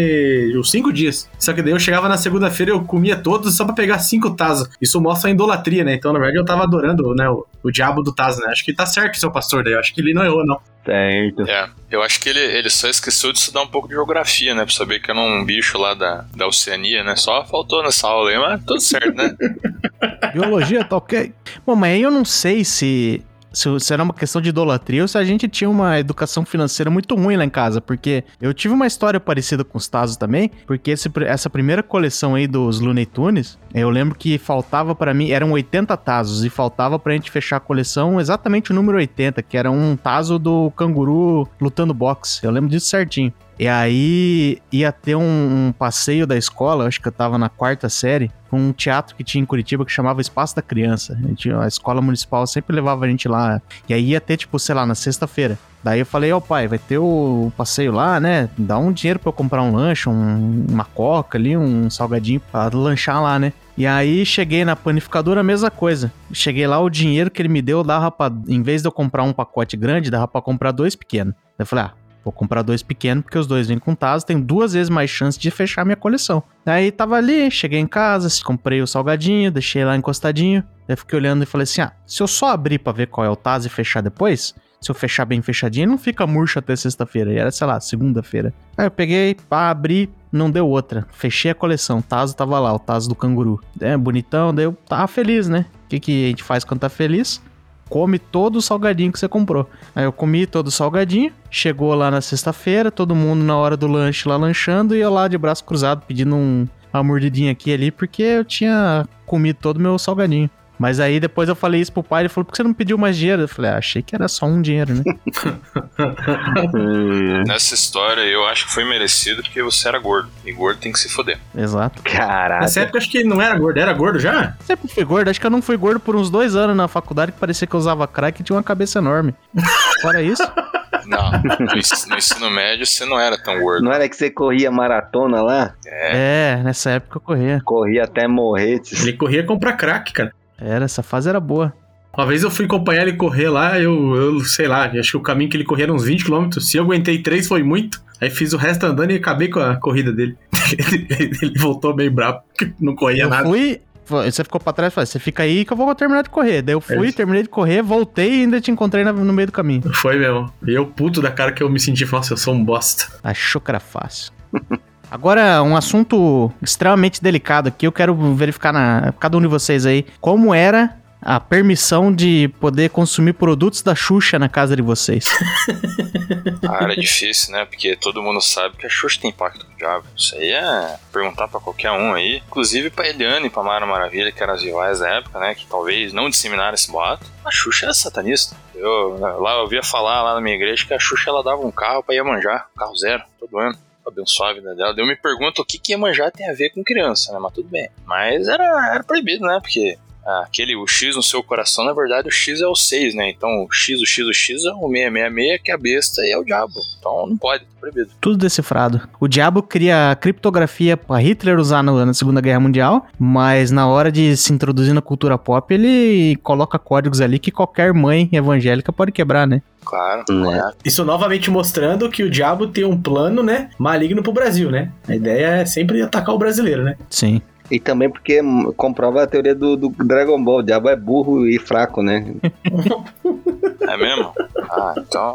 os cinco dias. Só que daí eu chegava na segunda-feira eu comia todos só pra pegar cinco Tazo. Isso mostra a idolatria, né? Então, na verdade, eu tava adorando, né? O, o diabo do Tazo, né? Acho que tá certo, seu pastor, daí. Eu acho que ele não errou, não. Certo. É, eu acho que ele, ele só esqueceu de estudar um pouco de geografia, né? Pra saber que era um bicho lá da, da Oceania, né? Só faltou nessa aula aí, mas tudo certo, né? Biologia tá ok. Bom, mas aí eu não sei se, se, se era uma questão de idolatria ou se a gente tinha uma educação financeira muito ruim lá em casa, porque eu tive uma história parecida com os Tazos também, porque esse, essa primeira coleção aí dos Looney Tunes, eu lembro que faltava pra mim, eram 80 Tazos, e faltava pra gente fechar a coleção exatamente o número 80, que era um Tazo do canguru lutando boxe. Eu lembro disso certinho. E aí ia ter um, um passeio da escola, acho que eu tava na quarta série, com um teatro que tinha em Curitiba que chamava Espaço da Criança. A, gente- a escola municipal sempre levava a gente lá. E aí ia ter, tipo, sei lá, na sexta-feira. Daí eu falei, ó pai, vai ter o passeio lá, né? Dá um dinheiro pra eu comprar um lanche, um- uma coca ali, um salgadinho pra lanchar lá, né? E aí cheguei na panificadora, a mesma coisa. Cheguei lá, o dinheiro que ele me deu dava pra. Em vez de eu comprar um pacote grande, dava pra comprar dois pequenos. Eu falei, ah, Vou comprar dois pequenos, porque os dois vêm com taso, tenho duas vezes mais chance de fechar minha coleção. Daí tava ali, cheguei em casa, comprei o salgadinho, deixei lá encostadinho. Daí fiquei olhando e falei assim: ah, se eu só abrir pra ver qual é o taso e fechar depois, se eu fechar bem fechadinho, não fica murcho até sexta-feira. E era, sei lá, segunda-feira. Aí eu peguei, pá, abri, não deu outra. Fechei a coleção. O Tazo tava lá, o Tazo do canguru. É, bonitão, daí eu tava feliz, né? O que, que a gente faz quando tá feliz? Come todo o salgadinho que você comprou. Aí eu comi todo o salgadinho. Chegou lá na sexta-feira, todo mundo na hora do lanche lá lanchando e eu lá de braço cruzado pedindo um, uma mordidinha aqui e ali porque eu tinha comido todo o meu salgadinho. Mas aí depois eu falei isso pro pai, ele falou, por que você não pediu mais dinheiro? Eu falei, ah, achei que era só um dinheiro, né? Nessa história eu acho que foi merecido porque você era gordo. E gordo tem que se foder. Exato. Caraca. Nessa época acho que não era gordo, era gordo já? Sempre fui gordo, acho que eu não fui gordo por uns dois anos na faculdade que parecia que eu usava crack e tinha uma cabeça enorme. Fora isso. Não, no ensino, no ensino médio você não era tão gordo. Não era que você corria maratona lá? É, nessa época eu corria. Corria até morrer. Ele corria comprar crack, cara. Era, essa fase era boa. Uma vez eu fui acompanhar ele correr lá, eu, eu sei lá, acho que o caminho que ele corria era uns 20km. Se eu aguentei 3 foi muito. Aí fiz o resto andando e acabei com a corrida dele. ele, ele voltou bem bravo, porque não corria eu nada. fui, você ficou pra trás e falou, você fica aí que eu vou terminar de correr. Daí eu fui, É. terminei de correr, voltei e ainda te encontrei no meio do caminho. Foi mesmo. E eu puto da cara que eu me senti, nossa, eu sou um bosta. Achou que era fácil. Agora, um assunto extremamente delicado aqui, eu quero verificar na cada um de vocês aí como era a permissão de poder consumir produtos da Xuxa na casa de vocês. Ah, era difícil, né? Porque todo mundo sabe que a Xuxa tem pacto com o diabo. Isso aí é perguntar pra qualquer um aí. Inclusive pra Eliane e pra Mara Maravilha, que eram as rivais da época, né? Que talvez não disseminaram esse boato. A Xuxa era satanista. Eu, lá eu ouvia falar lá na minha igreja que a Xuxa ela dava um carro pra Iemanjá, um carro zero, todo ano. Abençoar a vida dela. Eu me pergunto o que que Iemanjá tem a ver com criança, né? Mas tudo bem. Mas era, era proibido, né? Porque aquele o X no seu coração, na verdade o X é o 6, né? Então o X, o X, o X é o 666, que é a besta e é o diabo. Então não pode, tá proibido. Tudo decifrado. O diabo cria criptografia pra Hitler usar no- na Segunda Guerra Mundial, mas na hora de se introduzir na cultura pop, ele coloca códigos ali que qualquer mãe evangélica pode quebrar, né? Claro. Isso novamente mostrando que o diabo tem um plano, né, maligno pro Brasil, né? A ideia é sempre atacar o brasileiro, né? Sim. E também porque comprova a teoria do, do Dragon Ball. O diabo é burro e fraco, né? É mesmo? Ah, então.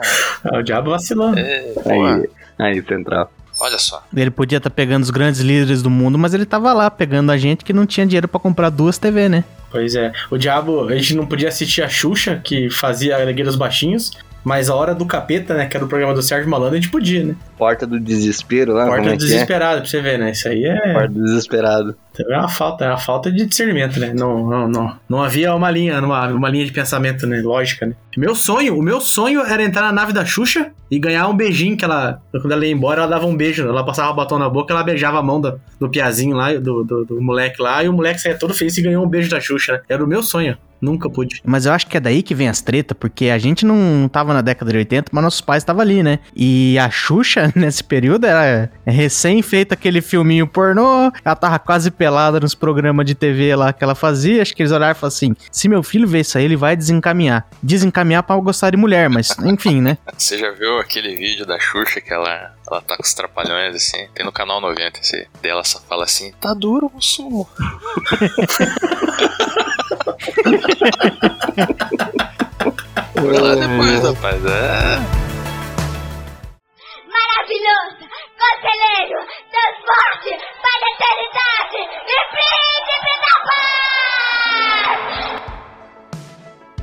o diabo vacilou. É, Aí, aí, central. Olha só. Ele podia estar pegando os grandes líderes do mundo, mas ele tava lá pegando a gente que não tinha dinheiro pra comprar duas TV, né? Pois é. O diabo, a gente não podia assistir a Xuxa, que fazia a Alegria dos Baixinhos, mas a Hora do Capeta, né, que era o programa do Sérgio Malandro, a gente podia, né? Porta do desespero lá. Porta como é do que é? Desesperado, pra você ver, né? Isso aí é... Porta do desesperado. É uma falta, é uma falta de discernimento, né? Não, não, não, não havia uma linha, uma, uma linha de pensamento, né? Lógica, né? Meu sonho, o meu sonho era entrar na nave da Xuxa e ganhar um beijinho que ela, quando ela ia embora, ela dava um beijo, ela passava o batom na boca, ela beijava a mão do, do piazinho lá, do, do, do moleque lá, e o moleque saía todo feliz e ganhou um beijo da Xuxa, né? Era o meu sonho. Nunca pude. Mas eu acho que é daí que vem as tretas, porque a gente não tava na década de 80, mas nossos pais estavam ali, né? E a Xuxa, nesse período, era recém feito aquele filminho pornô, ela tava quase pelada nos programas de TV lá que ela fazia. Acho que eles olharam e falaram assim: se meu filho ver isso aí, ele vai desencaminhar. Desencaminhar pra gostar de mulher, mas enfim, né? Você já viu aquele vídeo da Xuxa que ela, ela tá com os trapalhões assim? Tem no canal 90 esse. Dela só fala assim: tá duro o sumo. Vai lá depois, rapaz. É. conselheiro, transporte para a eternidade e príncipe da paz!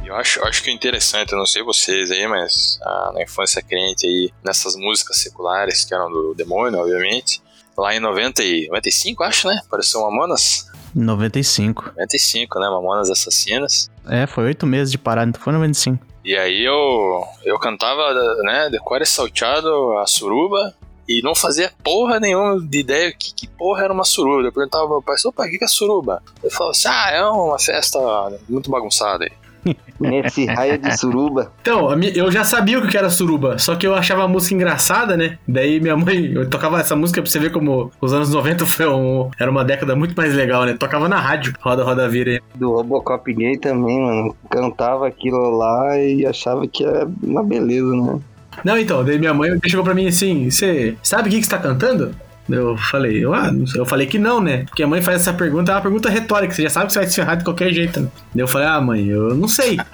Eu acho, eu acho que o interessante, eu não sei vocês aí, mas ah, na infância crente aí, nessas músicas seculares que eram do demônio, obviamente. Lá em 90 e 95, acho, né? Apareceu Mamonas. 95. 95, né? Mamonas Assassinas. É, foi oito meses de parada, então foi 95. E aí eu, eu cantava, né, decore salteado a suruba e não fazia porra nenhuma de ideia que, que porra era uma suruba. Eu perguntava ao meu pai, opa, o que é suruba? Ele falou assim, ah, é uma festa muito bagunçada aí. Nesse raio de suruba. Então, eu já sabia o que era suruba, só que eu achava a música engraçada, né? Daí minha mãe eu tocava essa música pra você ver como os anos 90 foi um, era uma década muito mais legal, né? Tocava na rádio, roda, roda, vira aí. Do Robocop gay também, mano. Cantava aquilo lá e achava que era uma beleza, né? Não, então, daí minha mãe chegou pra mim assim: Você sabe o que, você tá cantando? Eu falei, eu, ah, eu falei que não, né? Porque a mãe faz essa pergunta, é uma pergunta retórica, você já sabe que você vai se ferrar de qualquer jeito, né? Daí eu falei, ah, mãe, eu não sei.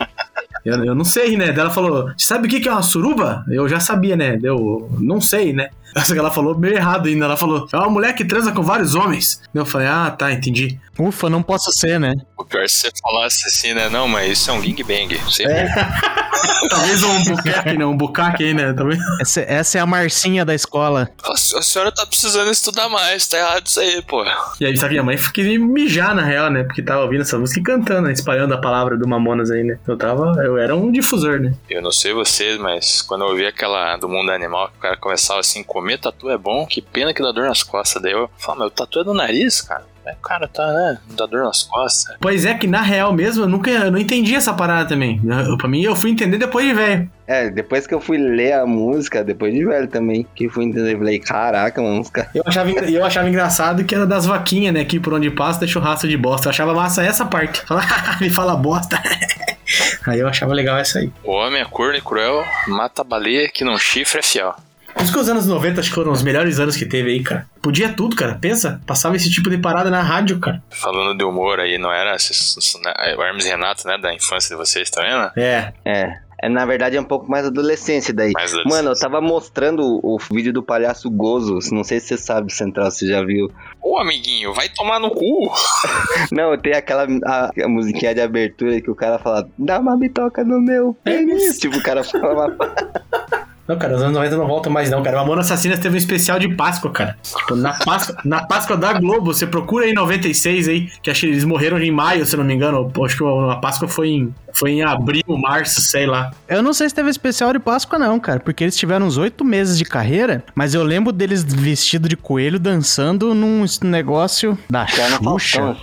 Eu, eu não sei, né? Daí ela falou, sabe o que é uma suruba? Eu já sabia, né? Eu não sei, né? Essa que ela falou meio errado ainda. Ela falou, é uma mulher que transa com vários homens. Eu falei, ah, tá, entendi. Ufa, não posso ser, né? O pior é se você falasse assim, né? Não, mas isso é um gangbang. Você É. Talvez um bucaque, né? Um bucaque aí, né? Talvez. Essa, essa é a Marcinha da escola. A senhora tá precisando estudar mais, tá errado isso aí, pô. E aí, que minha mãe queria me mijar, na real, né? Porque tava ouvindo essa música e cantando, né? espalhando a palavra do Mamonas aí, né? Eu tava. Eu era um difusor, né? Eu não sei vocês, mas quando eu ouvi aquela do mundo animal, que o cara começava assim, comer tatu é bom, que pena que dá dor nas costas. Daí eu falo, meu, tatu é do nariz, cara. O cara tá, né? Dá dor nas costas. Pois é, que na real mesmo, eu nunca eu não entendi essa parada também. Eu, pra mim, eu fui entender depois de velho. É, depois que eu fui ler a música, depois de velho também, que fui entender, falei, caraca, mano, os caras... Eu achava, eu achava engraçado que era das vaquinhas, né? Que por onde passa deixa o rastro de bosta. Eu achava massa essa parte. Fala, Me fala bosta. Aí eu achava legal essa aí. O homem é corno e cruel, mata a baleia que não chifre é fiel. Por isso que os anos 90 acho que foram os melhores anos que teve aí, cara. Podia tudo, cara. Pensa, passava esse tipo de parada na rádio, cara. Falando de humor aí, não era né, o Hermes e Renato, né? Da infância de vocês, tá vendo? É. É. É, na verdade, é um pouco mais adolescência daí. Mais adolescência. Mano, eu tava mostrando o, o vídeo do palhaço Gozo. Não sei se você sabe, Central, você já viu. Ô, amiguinho, vai tomar no cu. Não, tem aquela a, a musiquinha de abertura que o cara fala, dá uma bitoca no meu pênis. tipo, o cara fala uma... Não, cara, os anos 90 não voltam mais, não, cara. Mamona Assassinas teve um especial de Páscoa, cara. Tipo, na Páscoa, na Páscoa da Globo, você procura aí 96 aí, que acho que eles morreram em maio, se eu não me engano. Acho que a Páscoa foi em, foi em abril, março, sei lá. Eu não sei se teve especial de Páscoa, não, cara, porque eles tiveram uns oito meses de carreira, mas eu lembro deles vestido de coelho dançando num negócio da Xuxa.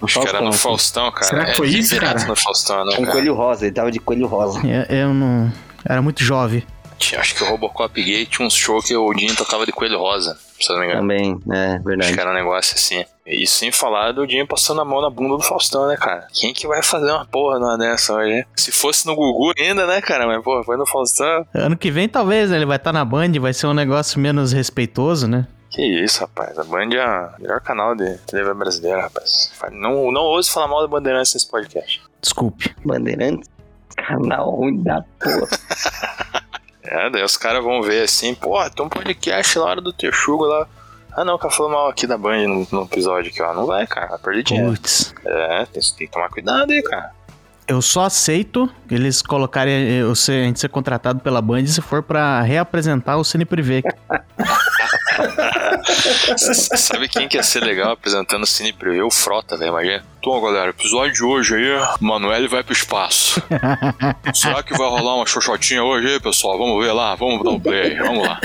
No que era no assim. Faustão, cara. Será que foi é, isso, cara? no Faustão, né, Um cara? coelho rosa, ele tava de coelho rosa. Eu, eu não. Era muito jovem. Tinha- Acho que o Robocop Gay tinha uns shows que o Dinho tocava de coelho rosa, se eu não me engano. Também, é Acho verdade. que era um negócio assim. E sem falar do Dinho passando a mão na bunda do Faustão, né, cara? Quem que vai fazer uma porra numa dessa hoje, hein? Se fosse no Gugu ainda, né, cara? Mas, porra, foi no Faustão. Ano que vem, talvez, né, ele vai estar na Band, vai ser um negócio menos respeitoso, né? Que isso, rapaz. A Band é o melhor canal de TV brasileira, rapaz. Não, não ouse falar mal da Bandeirantes nesse podcast. Desculpe. Bandeirantes? Canal ruim da porra. É, daí os caras vão ver assim, pô, tem um podcast lá hora do Texugo lá. Ah não, o cara falou mal aqui da Band no, no episódio aqui, ó. Não vai, cara, vai perder dinheiro. Putz. É, tem, tem que tomar cuidado aí, cara. Eu só aceito eles colocarem eu ser, a gente ser contratado pela Band se for pra reapresentar o Cine Privé. Sabe quem que ia ser legal apresentando o Cine Preview? O Frota, velho, imagina. Então, galera, episódio de hoje aí, Manoel vai pro espaço. Será que vai rolar uma xoxotinha hoje aí, pessoal? Vamos ver lá, vamos dar um play, vamos lá.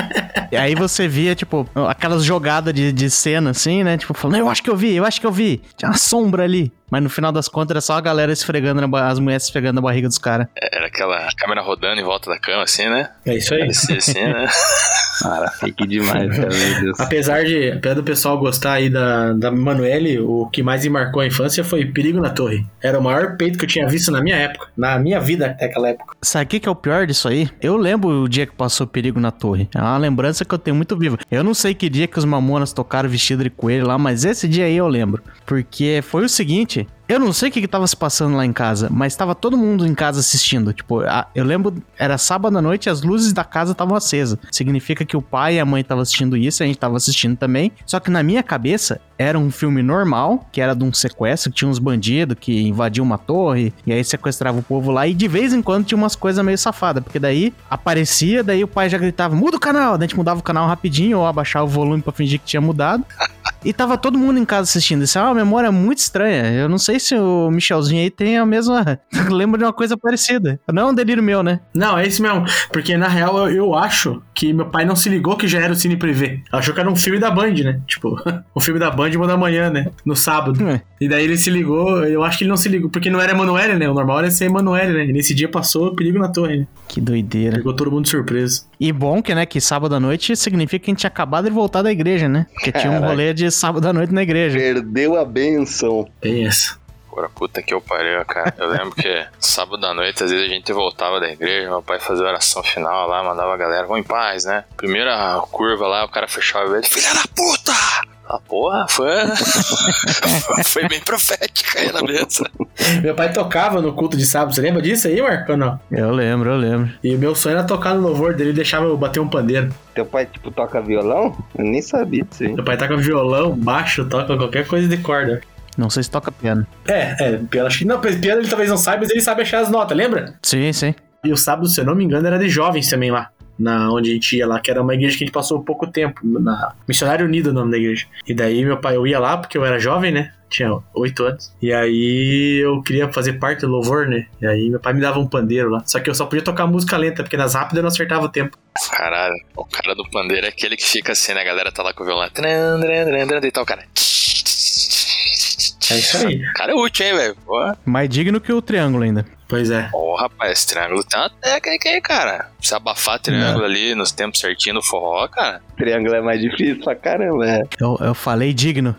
E aí você via, tipo, aquelas jogadas de, de cena, assim, né? Tipo, falando, eu acho que eu vi, eu acho que eu vi. Tinha uma sombra ali. Mas no final das contas era só a galera esfregando, as mulheres esfregando a barriga dos caras. Era aquela câmera rodando em volta da cama, assim, né? É isso aí. Parecia assim, né? Cara, fake demais. Apesar de, apesar do pessoal gostar aí da, da Manuele, o que mais me marcou a infância foi Perigo na Torre. Era o maior peito que eu tinha visto na minha época. Na minha vida até aquela época. Sabe o que, que é o pior disso aí? Eu lembro o dia que passou perigo na torre. É uma lembrança que eu tenho muito viva. Eu não sei que dia que os mamonas tocaram vestido de coelho lá, mas esse dia aí eu lembro. Porque foi o seguinte. Eu não sei o que, que tava se passando lá em casa, mas tava todo mundo em casa assistindo. Tipo, a- eu lembro, era sábado à noite e as luzes da casa estavam acesas. Significa que o pai e a mãe estavam assistindo isso, a gente tava assistindo também. Só que na minha cabeça era um filme normal, que era de um sequestro, que tinha uns bandidos que invadiam uma torre, e aí sequestrava o povo lá, e de vez em quando tinha umas coisas meio safadas, porque daí aparecia, daí o pai já gritava, muda o canal, daí a gente mudava o canal rapidinho, ou abaixava o volume pra fingir que tinha mudado. E tava todo mundo em casa assistindo. Isso é uma memória muito estranha. Eu não sei se o Michelzinho aí tem a mesma. Lembra de uma coisa parecida. Não é um delírio meu, né? Não, é isso mesmo. Porque na real eu, eu acho que meu pai não se ligou que já era o Cine Privé. Achou que era um filme da Band, né? Tipo, o filme da Band uma da manhã, né? No sábado. É. E daí ele se ligou, eu acho que ele não se ligou, porque não era Emanuele, né? O normal era ser Emanuele, né? E nesse dia passou perigo na torre, né? Que doideira. Pegou todo mundo de surpresa. E bom que, né, que sábado à noite significa que a gente tinha acabado de voltar da igreja, né? Porque tinha um Caraca. rolê de sábado à noite na igreja. Perdeu a benção. Tem essa. Porra, puta que eu pariu, cara. Eu lembro que sábado à noite, às vezes a gente voltava da igreja, meu pai fazia oração final lá, mandava a galera, vão em paz, né? Primeira curva lá, o cara fechava o olho, filha da puta! Ah, porra, foi. foi bem profética aí na mesa. Meu pai tocava no culto de sábado, você lembra disso aí, Marco? Ou não? Eu lembro, eu lembro. E o meu sonho era tocar no louvor dele e deixava eu bater um pandeiro. Teu pai, tipo, toca violão? Eu nem sabia disso aí. Meu pai toca violão, baixo, toca qualquer coisa de corda. Não sei se toca piano. É, é, piano acho que não, piano ele talvez não saiba, mas ele sabe achar as notas, lembra? Sim, sim. E o sábado, se eu não me engano, era de jovens também lá. Na onde a gente ia lá, que era uma igreja que a gente passou pouco tempo. Na Missionário Unido, o nome da igreja. E daí meu pai, eu ia lá porque eu era jovem, né? Tinha oito anos. E aí eu queria fazer parte do louvor, né? E aí meu pai me dava um pandeiro lá. Só que eu só podia tocar música lenta, porque nas rápidas eu não acertava o tempo. Caralho, o cara do pandeiro é aquele que fica assim, né? A galera tá lá com o violão. E tal, o cara. É isso aí. O cara é útil, hein, velho? Mais digno que o triângulo ainda. Pois é. Ô, rapaz, esse triângulo tem uma técnica aí, cara. Se abafar triângulo ali nos tempos certinho no forró, cara. Triângulo é mais difícil pra caramba, é. Eu, eu falei digno.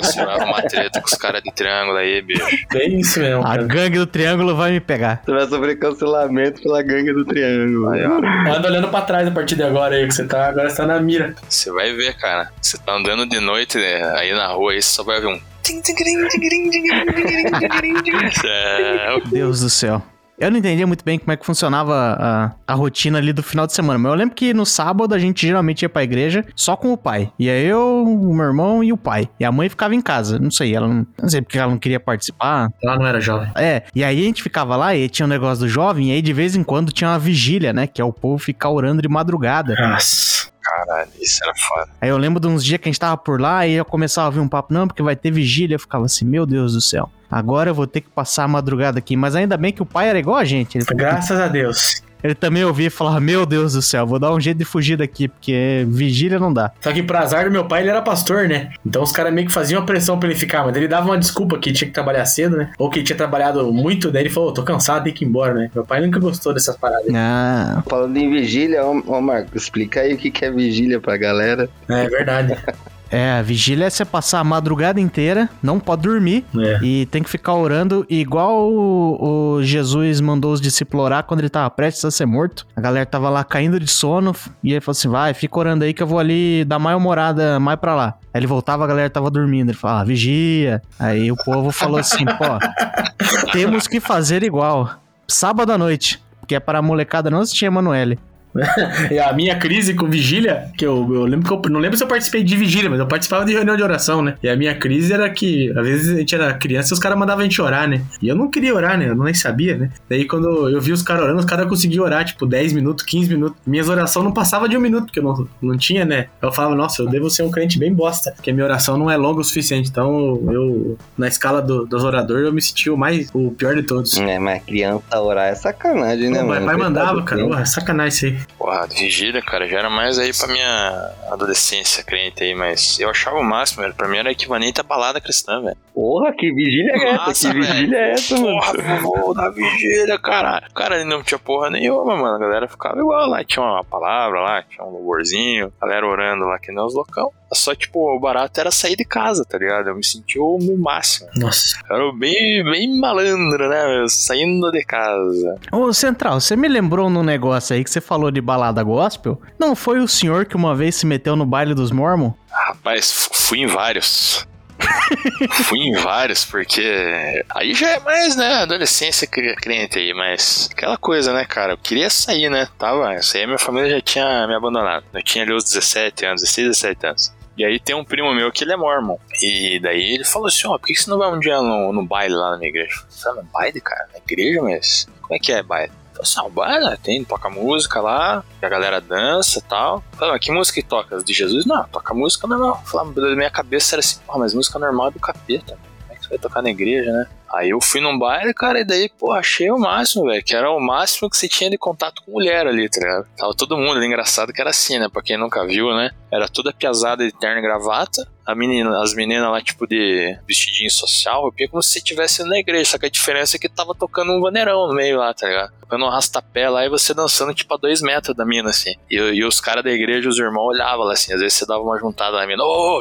Você vai arrumar treta com os caras de triângulo aí, bicho. Bem isso mesmo. A Cara. gangue do triângulo vai me pegar. Você vai sofrer cancelamento pela gangue do triângulo. Aí. Anda olhando pra trás a partir de agora aí, que você tá. Agora você tá na mira. Você vai ver, cara. Você tá andando de noite né, aí na rua aí, você só vai ver um. É, Deus do céu. Eu não entendia muito bem como é que funcionava a, a rotina ali do final de semana, mas eu lembro que no sábado a gente geralmente ia pra igreja só com o pai. Ia eu, o meu irmão e o pai. E a mãe ficava em casa. Não sei, ela não, não sei porque ela não queria participar. Ela não era jovem. É, e aí a gente ficava lá e tinha um negócio do jovem, e aí de vez em quando tinha uma vigília, né? Que é o povo ficar orando de madrugada. Nossa. Caralho, isso era foda. Aí eu lembro de uns dias que a gente tava por lá e eu começava a ouvir um papo, não, porque vai ter vigília. Eu ficava assim, meu Deus do céu. Agora eu vou ter que passar a madrugada aqui. Mas ainda bem que o pai era igual a gente. Ele, Graças a Deus. Ele também ouvia e falava, meu Deus do céu, vou dar um jeito de fugir daqui, porque vigília não dá. Só que pra azar do meu pai, ele era pastor, né? Então os caras meio que faziam a pressão pra ele ficar, mas ele dava uma desculpa que tinha que trabalhar cedo, né? Ou que tinha trabalhado muito, daí ele falou, tô cansado, tem que ir embora, né? Meu pai nunca gostou dessas paradas. Ah, Falando em vigília, ô, ô Marco, explica aí o que que é vigília pra galera. É verdade. é, a vigília é você passar a madrugada inteira, não pode dormir, É. e tem que ficar orando, igual o, o Jesus mandou os discípulos orar quando ele tava prestes a ser morto. A galera tava lá caindo de sono, e ele falou assim: vai, fica orando aí que eu vou ali dar mais uma morada mais pra lá. Aí ele voltava, a galera tava dormindo. Ele falava, ah, vigia. Aí o povo falou assim: pô, temos que fazer igual. Sábado à noite, que é para a molecada não assistir Emanuele. E a minha crise com vigília, que eu, eu lembro que eu não lembro se eu participei de vigília, mas eu participava de reunião de oração, né? E a minha crise era que, às vezes a gente era criança e os caras mandavam a gente orar, né? E eu não queria orar, né? Eu nem sabia, né? Daí quando eu vi os caras orando, os caras conseguiam orar, tipo, 10 minutos, 15 minutos. Minhas orações não passavam de um minuto, porque eu não, não tinha, né? Eu falava, nossa, eu devo ser um crente bem bosta, porque a minha oração não é longa o suficiente. Então eu, na escala do- dos oradores, eu me senti o mais, o pior de todos. É, mas criança orar é sacanagem, né, Meu mano? pai mandava, cara. Porra, sacanagem isso aí. Porra, vigília, cara, já era mais aí pra minha adolescência crente aí, mas eu achava o máximo, velho. Pra mim era equivalente à balada cristã, velho. Porra, que vigília é essa? Nossa, que vigília é essa, mano? Porra, vovô da vigília, caralho. Cara, não tinha porra nenhuma, mano. A galera ficava igual lá. Tinha uma palavra lá, tinha um louvorzinho, a galera orando lá que nem os locão. Só, tipo, o barato era sair de casa, tá ligado? Eu me senti o máximo. Nossa. Eu era bem, bem malandro, né? meu? Saindo de casa. Ô, Central, você me lembrou num negócio aí que você falou de balada gospel? Não foi o senhor que uma vez se meteu no baile dos Mormon? Rapaz, fui em vários. fui em vários, porque aí já é mais, né, adolescência crente aí, mas aquela coisa, né, cara, eu queria sair, né, tava, isso aí minha família já tinha me abandonado. Eu tinha ali os 17 anos, 16, 17 anos. E aí tem um primo meu que ele é mormon. E daí ele falou assim, ó, por que você não vai um dia no, no baile lá na minha igreja? Eu falei, no baile, cara? Na igreja, mas como é que é baile? Falei assim, ah, né? tem, toca música lá, a galera dança e tal. Falei, que música que toca? De Jesus? Não, toca música normal. Falei, na minha cabeça era assim, mas música normal é do capeta. É você tocar na igreja, né? Aí eu fui num baile, cara, e daí, pô, achei o máximo, velho. Que era o máximo que você tinha de contato com mulher ali, tá ligado? Tava todo mundo ali, engraçado que era assim, né? Pra quem nunca viu, né? Era toda piazada de terno e gravata. A menina, as meninas lá, tipo, de vestidinho social, roupinha como se você estivesse na igreja. Só que a diferença é que tava tocando um vaneirão no meio lá, tá ligado? Tocando um rastapé lá e você dançando, tipo, a dois metros da mina, assim. E, e os caras da igreja, os irmãos olhavam lá, assim. Às vezes você dava uma juntada na mina, ô,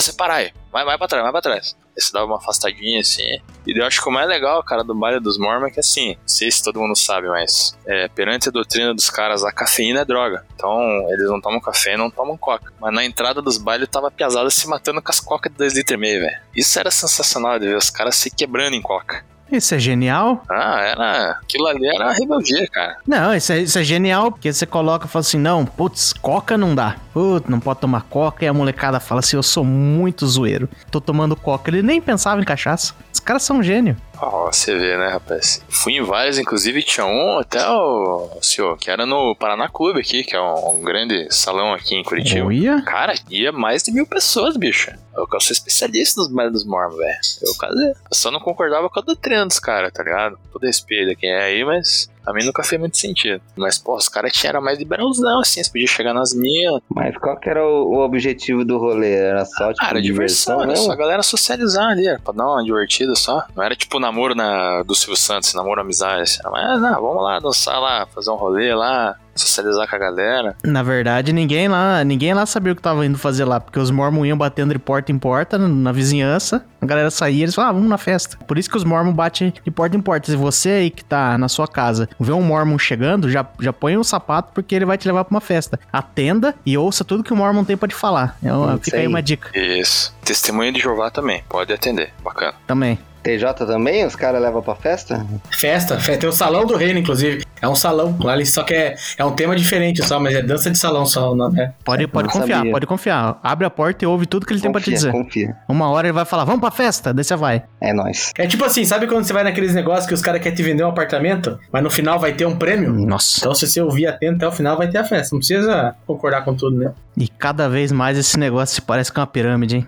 separar aí. Vai, vai pra trás, vai pra trás. Aí você dava uma afastadinha assim. E eu acho que o mais legal, cara, do baile dos Mormons é que assim, não sei se todo mundo sabe, mas é, perante a doutrina dos caras, a cafeína é droga. Então, eles não tomam café não tomam coca. Mas na entrada dos bailes tava piazada se matando com as coca de 2,5 litros, velho. Isso era sensacional de ver os caras se quebrando em coca. Isso é genial. Ah, era. Aquilo ali era rebeldia, cara. Não, isso é, isso é genial, porque você coloca e fala assim: não, putz, coca não dá. Putz, não pode tomar coca. E a molecada fala assim: eu sou muito zoeiro. Tô tomando coca. Ele nem pensava em cachaça. Os caras são gênio. Ó, você vê, né, rapaz? Fui em vários, inclusive tinha um até o, senhor, que era no Paraná Clube aqui, que é um, um grande salão aqui em Curitiba. Olha. Cara, ia mais de mil pessoas, bicho. Eu, eu sou especialista nos dos mormons, velho. Eu, quase- eu só não concordava com a doutrina dos caras, tá ligado? Todo respeito a quem é aí, mas a mim nunca fez muito sentido. Mas, pô, os caras tinham era mais liberalzão, assim, você podia chegar nas minas. Mas qual que era o, o objetivo do rolê? Era só, tipo, Ah, era diversão, mesmo? só a galera socializar ali, era pra dar uma divertida só. Não era tipo namoro na, do Silvio Santos, namoro amizade. Era, Mas, não, vamos lá dançar lá, fazer um rolê lá, socializar com a galera. Na verdade, ninguém lá, ninguém lá sabia o que tava indo fazer lá, porque os mormons iam batendo de porta em porta na, na vizinhança. A galera saía, eles falavam, ah, vamos na festa. Por isso que os mormons batem de porta em porta. Se você aí que tá na sua casa vê um mormon chegando, já, já põe um sapato porque ele vai te levar pra uma festa. Atenda e ouça tudo que o mormon tem pra te falar. É uma- fica aí aí. uma dica Isso. Testemunha de Jeová também, pode atender. Bacana. também. TJ também? Os caras levam pra festa? Festa, fe- tem o salão do reino, inclusive. É um salão. Lá ele só que é, é um tema diferente só, mas é dança de salão só. Não, é. Pode, pode não confiar, sabia. pode confiar. Abre a porta e ouve tudo que ele tem pra te Confia, dizer. confia. Uma hora ele vai falar, vamos pra festa, daí você vai. É nóis. É tipo assim, sabe quando você vai naqueles negócios que os caras querem te vender um apartamento, mas no final vai ter um prêmio? Nossa. Então se você ouvir atento até o final, vai ter a festa. Não precisa concordar com tudo, né? E cada vez mais esse negócio se parece com uma pirâmide, hein?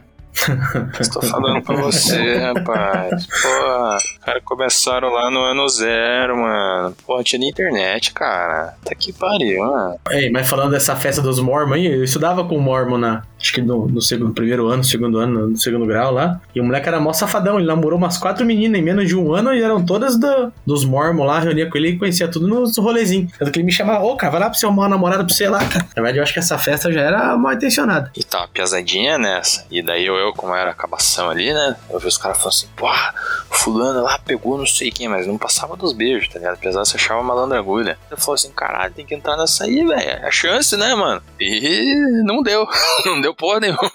Estou falando pra você, rapaz. Pô, os caras começaram lá no ano zero, mano. Pô, tinha nem internet, cara. Tá que pariu, mano. Ei, mas falando dessa festa dos Mormon aí, eu estudava com o Mormon na. Acho que no, no segundo, primeiro ano, segundo ano, no segundo grau lá. E o moleque era mó safadão. Ele namorou umas quatro meninas em menos de um ano e eram todas do- dos Mormon lá. Reunia com ele e conhecia tudo nos rolezinhos. Tanto que ele me chamava, ô, cara, vai lá pra você arrumar uma namorada pra você lá, cara. Na verdade, eu acho que essa festa já era mal intencionada. E tá uma piazadinha nessa. E daí eu, eu, como era cabação ali, né? Eu vi os caras falando assim, pô, fulano lá pegou não sei quem, mas não passava dos beijos, tá ligado? Apesar de você achava malandra agulha. Eu falei assim, caralho, tem que entrar nessa aí, velho. É a chance, né, mano? E não deu. não deu porra nenhuma.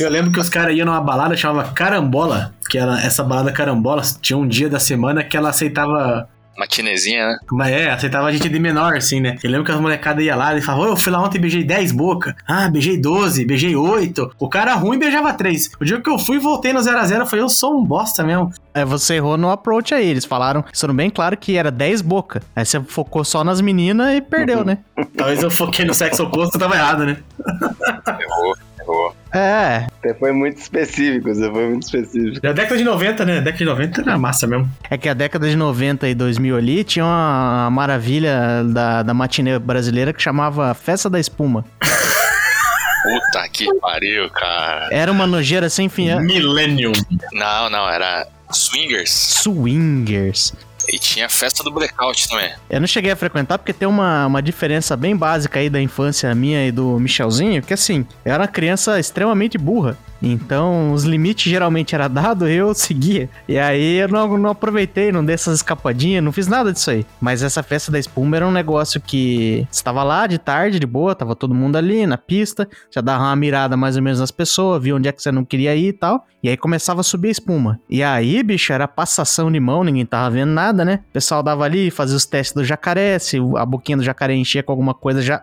Eu lembro que os caras iam numa balada chamava Carambola, que era essa balada Carambola, tinha um dia da semana que ela aceitava Matinezinha, né? Mas é, aceitava gente de menor, assim, né? Eu lembro que as molecadas iam lá e falavam, eu fui lá ontem e beijei 10 boca. Ah, beijei 12, beijei 8. O cara ruim beijava 3. O dia que eu fui e voltei no 0x0, eu falei, eu sou um bosta mesmo. É, você errou no approach aí. Eles falaram, sendo bem claro que era 10 boca. Aí você focou só nas meninas e perdeu, né? Talvez eu foquei no sexo oposto, tava errado, né? Errou, errou. É, Você foi muito específico, você foi muito específico. Da década de 90, né? Década de 90 era massa mesmo. é que a década de 90 e 2000 ali tinha uma maravilha da, da matinê brasileira que chamava Festa da Espuma. Puta que pariu, cara. Era uma nojeira sem fim. é- Millennium. Não, não, era swingers. Swingers. E tinha festa do blackout também. Eu não cheguei a frequentar porque tem uma, uma diferença bem básica aí da infância minha e do Michelzinho, que assim, eu era uma criança extremamente burra. Então, os limites geralmente era dado, eu seguia. E aí eu não, não aproveitei, não dei essas escapadinhas, não fiz nada disso aí. Mas essa festa da espuma era um negócio que estava lá de tarde, de boa, tava todo mundo ali na pista, já dava uma mirada mais ou menos nas pessoas, via onde é que você não queria ir e tal. E aí começava a subir a espuma. E aí, bicho, era passação de mão, ninguém tava vendo nada, né? O pessoal dava ali, fazia os testes do jacaré, se a boquinha do jacaré enchia com alguma coisa, já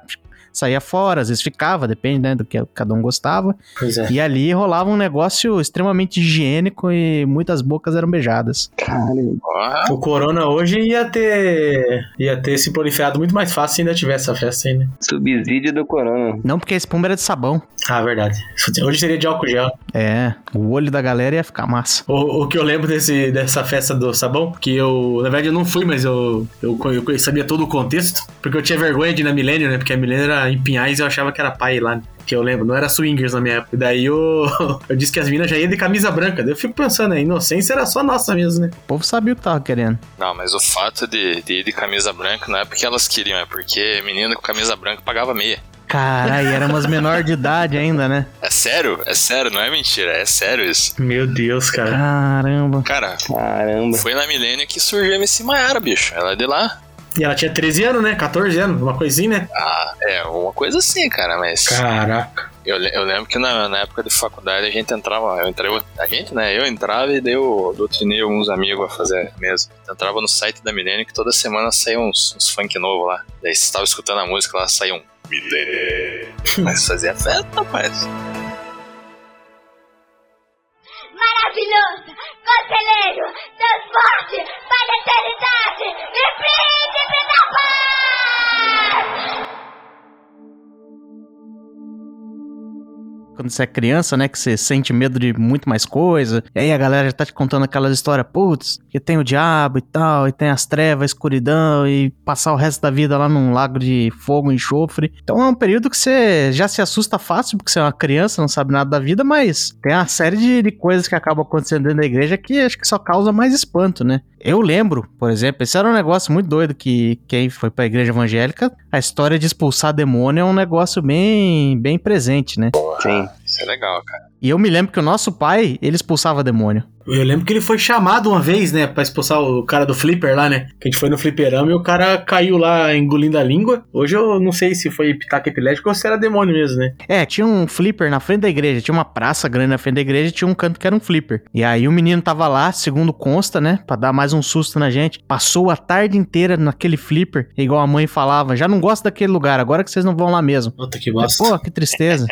saía fora, às vezes ficava, depende, né, do que cada um gostava. Pois é. E ali rolava um negócio extremamente higiênico e muitas bocas eram beijadas. Caralho. O Corona hoje ia ter. ia ter se proliferado muito mais fácil se ainda tivesse essa festa aí, né? Subsídio do Corona. Não porque a espuma era de sabão. Ah, verdade. Hoje seria de álcool gel. É, o olho da galera ia ficar massa. O, o que eu lembro desse, dessa festa do sabão, que eu, na verdade, eu não fui, mas eu, eu, eu sabia todo o contexto, porque eu tinha vergonha de ir na Milênio, né? Porque a Milênio era em Pinhais e eu achava que era pai lá, né? Que eu lembro, não era swingers na minha época. E daí eu, eu disse que as minas já iam de camisa branca. Daí eu fico pensando, a inocência era só nossa mesmo, né? O povo sabia o que tava querendo. Não, mas o fato de, de ir de camisa branca não é porque elas queriam, é porque menina com camisa branca pagava meia. Caralho, éramos menor de idade ainda, né? É sério? É sério, não é mentira, é sério isso. Meu Deus, cara. Caramba. Cara, Caramba. foi na Milênio que surgiu a MC Maiara, bicho. Ela é de lá. E ela tinha 13 anos, né? 14 anos, uma coisinha, né? Ah, é, uma coisa assim, cara, mas. Caraca. Eu, eu lembro que na, na época de faculdade a gente entrava, eu entrei, a gente, né? Eu entrava e daí eu doutrinei alguns amigos a fazer mesmo. Entrava no site da Milênio que toda semana saía uns, uns funk novo lá. Daí você tava escutando a música lá, saía um Milênio. Mas fazia festa, rapaz. Maravilhoso, conselheiro, transporte para a eternidade e príncipe da paz! Quando você é criança, né? Que você sente medo de muito mais coisa. E aí a galera já tá te contando aquelas histórias, putz, que tem o diabo e tal, e tem as trevas, a escuridão, e passar o resto da vida lá num lago de fogo enxofre. Então é um período que você já se assusta fácil, porque você é uma criança, não sabe nada da vida, mas tem uma série de, de coisas que acabam acontecendo dentro da igreja que acho que só causa mais espanto, né? Eu lembro, por exemplo, esse era um negócio muito doido que quem foi pra igreja evangélica, a história de expulsar demônio é um negócio bem, bem presente, né? Sim. Isso é legal, cara. E eu me lembro que o nosso pai, ele expulsava demônio. Eu lembro que ele foi chamado uma vez, né, pra expulsar o cara do flipper lá, né? Que a gente foi no fliperama e o cara caiu lá engolindo a língua. Hoje eu não sei se foi pitaco epilético ou se era demônio mesmo, né? É, tinha um flipper na frente da igreja, tinha uma praça grande na frente da igreja e tinha um canto que era um flipper. E aí o menino tava lá, segundo consta, né, pra dar mais um susto na gente. Passou a tarde inteira naquele flipper, igual a mãe falava, já não gosto daquele lugar, agora que vocês não vão lá mesmo. Puta que bosta. Pô, que tristeza.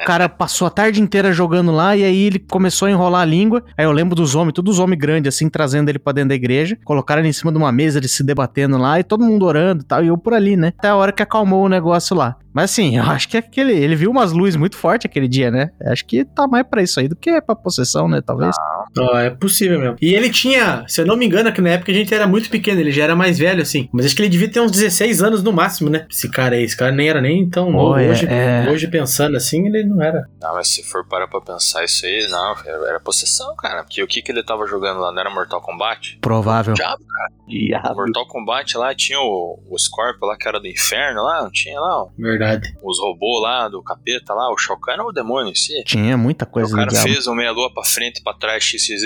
o cara passou a tarde inteira jogando lá e aí ele começou a enrolar a língua. Aí eu lembro dos homens, todos os homens grandes assim, trazendo ele pra dentro da igreja, colocaram ele em cima de uma mesa, eles se debatendo lá e todo mundo orando e tal, e eu por ali, né? Até a hora que acalmou o negócio lá. Mas assim, eu acho que aquele, ele viu umas luzes muito fortes aquele dia, né? Acho que tá mais pra isso aí do que pra possessão, né? Talvez. Ó, é possível mesmo. E ele tinha, se eu não me engano, é que na época a gente era muito pequeno, ele já era mais velho, assim. Mas acho que ele devia ter uns 16 anos no máximo, né? Esse cara aí, esse cara nem era nem tão novo. é, hoje, é. hoje, pensando assim, ele não era. Não, mas se for parar pra pensar isso aí, não, era, possessão, cara. Porque o que, que ele tava jogando lá não era Mortal Kombat? Provável. Diabo, cara. Diabo. Mortal Kombat lá tinha o, o Scorpio lá que era do inferno lá, não tinha lá? ó, Verdade. Os robôs lá do capeta lá, o Shao Kahn era o demônio em si. Tinha muita coisa O cara fez o meia-lua pra frente, pra trás, XYZ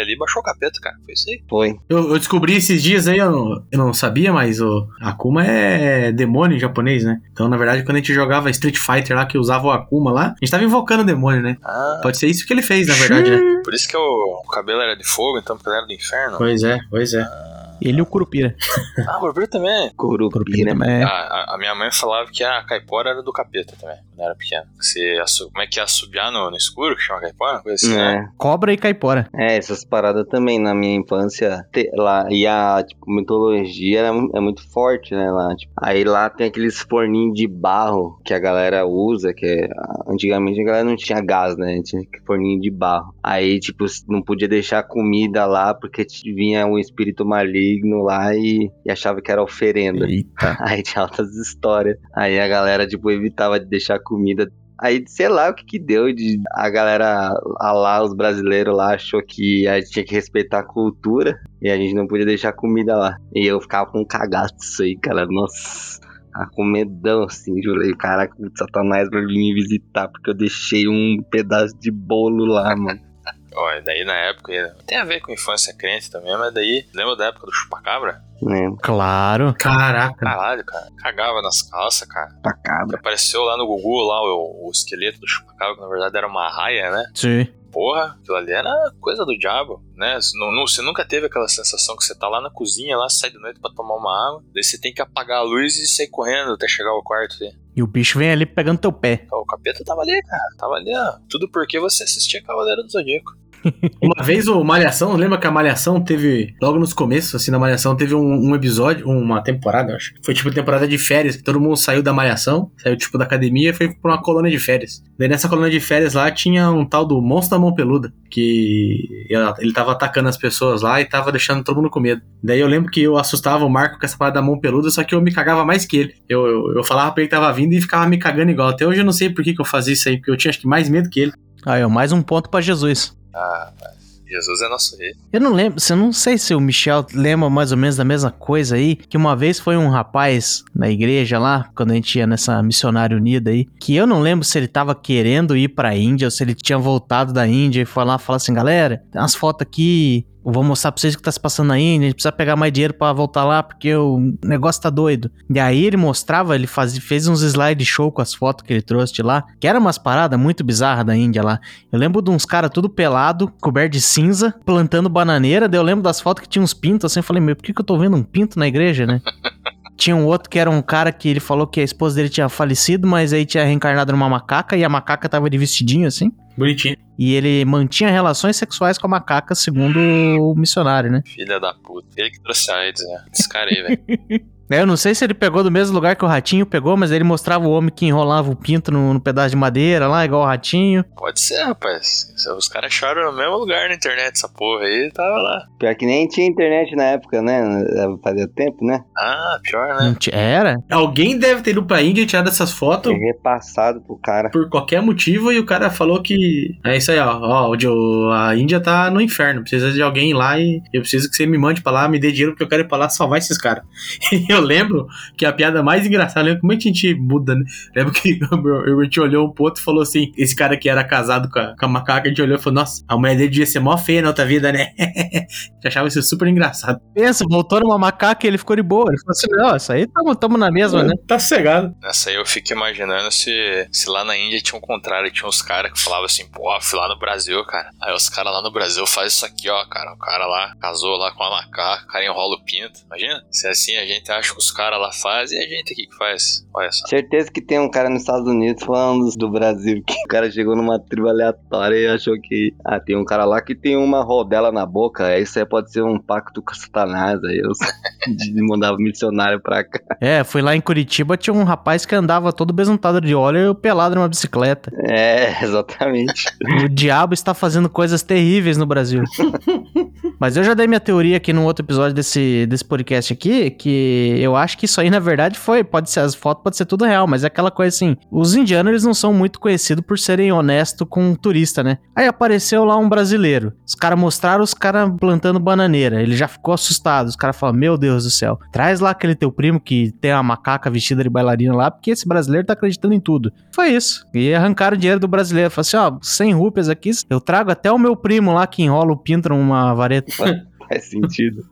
ali, baixou o capeta, cara. Foi isso aí. Foi. Eu, eu descobri esses dias aí, eu não, eu não sabia, mas o Akuma é demônio em japonês, né? Então, na verdade, quando a gente jogava Street Fighter lá, que usava o Akuma lá, a gente tava invocando o demônio, né? Ah, Pode ser isso que ele fez, na verdade, né? por isso que o, o cabelo era de fogo, então porque ele era do inferno. Pois é, pois é. Ele e o Curupira. Ah, o Curupira também. Curupira. também. A, a- a minha mãe falava que a caipora era do capeta também, quando era pequena. Você como é que é assobiar no, no escuro, que chama caipora? Coisa assim, né? É. Cobra e caipora. É, essas paradas também na minha infância. te- lá, e a tipo, mitologia era é muito forte, né? Lá, tipo, aí lá tem aqueles forninhos de barro que a galera usa, que é, antigamente a galera não tinha gás, né? Tinha forninho de barro. Aí, tipo, não podia deixar comida lá porque vinha um espírito maligno lá e, e achava que era oferenda. Eita. Aí tinha altas histórias. Aí a galera, tipo, evitava de deixar comida. Aí, sei lá o que que deu de... A galera a lá, os brasileiros lá, achou que a gente tinha que respeitar a cultura e a gente não podia deixar comida lá. E eu ficava com um cagaço aí, cara. Nossa... A comedão, assim, jurei, caraca, o Satanás vai vir me visitar porque eu deixei um pedaço de bolo lá, mano. Olha, daí na época, tem a ver com infância crente também, mas daí, lembra da época do chupacabra? Né? Claro. Caraca. Caralho, cara, cagava nas calças, cara. Pra Que cabra. apareceu lá no Gugu, lá o, o esqueleto do chupacabra, que na verdade era uma raia, né? Sim. Porra, aquilo ali era coisa do diabo, né? Você, não- não- você nunca teve aquela sensação que você tá lá na cozinha, lá, sai de noite pra tomar uma água, daí você tem que apagar a luz e sair correndo até chegar ao quarto. Assim. E o bicho vem ali pegando teu pé. O capeta tava ali, cara. Tava ali, ó. Tudo porque você assistia Cavaleiro do Zodíaco. Uma vez o Malhação, lembra que a Malhação teve, logo nos começos, assim, da Malhação, teve um, um episódio, uma temporada, acho. Foi tipo temporada de férias, todo mundo saiu da Malhação, saiu tipo da academia e foi pra uma colônia de férias. Daí nessa colônia de férias lá tinha um tal do Monstro da Mão Peluda, que ele tava atacando as pessoas lá e tava deixando todo mundo com medo. Daí eu lembro que eu assustava o Marco com essa parada da mão peluda, só que eu me cagava mais que ele. Eu, eu, eu falava pra ele que tava vindo e ficava me cagando igual. Até hoje eu não sei por que, que eu fazia isso aí, porque eu tinha acho que mais medo que ele. Aí, ó, mais um ponto pra Jesus. Ah. Jesus é nosso rei. Eu não lembro, você não sei se o Michel lembra mais ou menos da mesma coisa aí, que uma vez foi um rapaz na igreja lá, quando a gente ia nessa missionária unida aí, que eu não lembro se ele tava querendo ir pra Índia ou se ele tinha voltado da Índia e foi lá falar assim, galera, tem umas fotos aqui, vou mostrar pra vocês o que tá se passando na Índia, a gente precisa pegar mais dinheiro pra voltar lá, porque o negócio tá doido. E aí ele mostrava, ele faz, fez uns slide show com as fotos que ele trouxe de lá, que era umas paradas muito bizarras da Índia lá. Eu lembro de uns caras tudo pelado, coberto de cinza, plantando bananeira, daí eu lembro das fotos que tinha uns pintos, assim, eu falei, meu, por que, que eu tô vendo um pinto na igreja, né? Tinha um outro que era um cara que ele falou que a esposa dele tinha falecido, mas aí tinha reencarnado numa macaca e a macaca tava de vestidinho assim. Bonitinho. E ele mantinha relações sexuais com a macaca, segundo o missionário, né? Filha da puta. Ele que trouxe a AIDS, né? Esse cara aí, velho. É, Eu não sei se ele pegou do mesmo lugar que o ratinho pegou, mas ele mostrava o homem que enrolava o pinto no, no pedaço de madeira lá, igual o ratinho. Pode ser, rapaz. Os caras acharam no mesmo lugar na internet, essa porra aí, tava lá. Pior que nem tinha internet na época, né? Fazia tempo, né? Ah, pior, né? Era? Alguém deve ter ido pra Índia e tirado essas fotos É repassado pro cara. por qualquer motivo e o cara falou que. É isso aí, ó. ó o a Índia tá no inferno. Precisa de alguém ir lá e eu preciso que você me mande pra lá, me dê dinheiro porque eu quero ir pra lá salvar esses caras. E eu lembro que a piada mais engraçada, lembra como é que a gente muda, né? Lembro que o meu- a gente olhou um pro outro e falou assim: esse cara que era casado com a, com a macaca, a gente olhou e falou: nossa, a mulher dele devia ser mó feia na outra vida, né? Já achava isso super engraçado. Pensa, voltou numa macaca e ele ficou de boa. Ele falou assim: não, isso aí tamo, tamo na mesma, né? Tá sossegado. Nessa aí eu fico imaginando se, se lá na Índia tinha um contrário, tinha uns caras que falavam assim, pô, fui lá no Brasil, cara. Aí os caras lá no Brasil fazem isso aqui, ó, cara. O cara lá casou lá com a macaca, o cara enrola o pinto. Imagina? Se é assim a gente acha que os caras lá fazem e a gente aqui que faz. Olha só. Certeza que tem um cara nos Estados Unidos falando do Brasil, que o cara chegou numa tribo aleatória e achou que. Ah, tem um cara lá que tem uma rodela na boca, isso aí pode ser um pacto com Satanás. Aí eu mandava missionário pra cá. É, fui lá em Curitiba, tinha um rapaz que andava todo besuntado de óleo e eu pelado numa bicicleta. É, exatamente. O diabo está fazendo coisas terríveis no Brasil. Mas eu já dei minha teoria aqui num outro episódio desse, desse podcast aqui, que eu acho que isso aí, na verdade, foi. Pode ser, as fotos pode ser tudo real, mas é aquela coisa assim: os indianos eles não são muito conhecidos por serem honestos com um turista, né? Aí apareceu lá um brasileiro. Os caras mostraram os caras plantando bananeira. Ele já ficou assustado. Os caras falaram: Meu Deus do céu, traz lá aquele teu primo que tem uma macaca vestida de bailarina lá, porque esse brasileiro tá acreditando em tudo. Foi isso. E arrancaram o dinheiro do brasileiro. Falaram assim: Ó, 100 rúpias aqui, eu trago até o meu primo lá que enrola o pinto numa vareta. Faz sentido.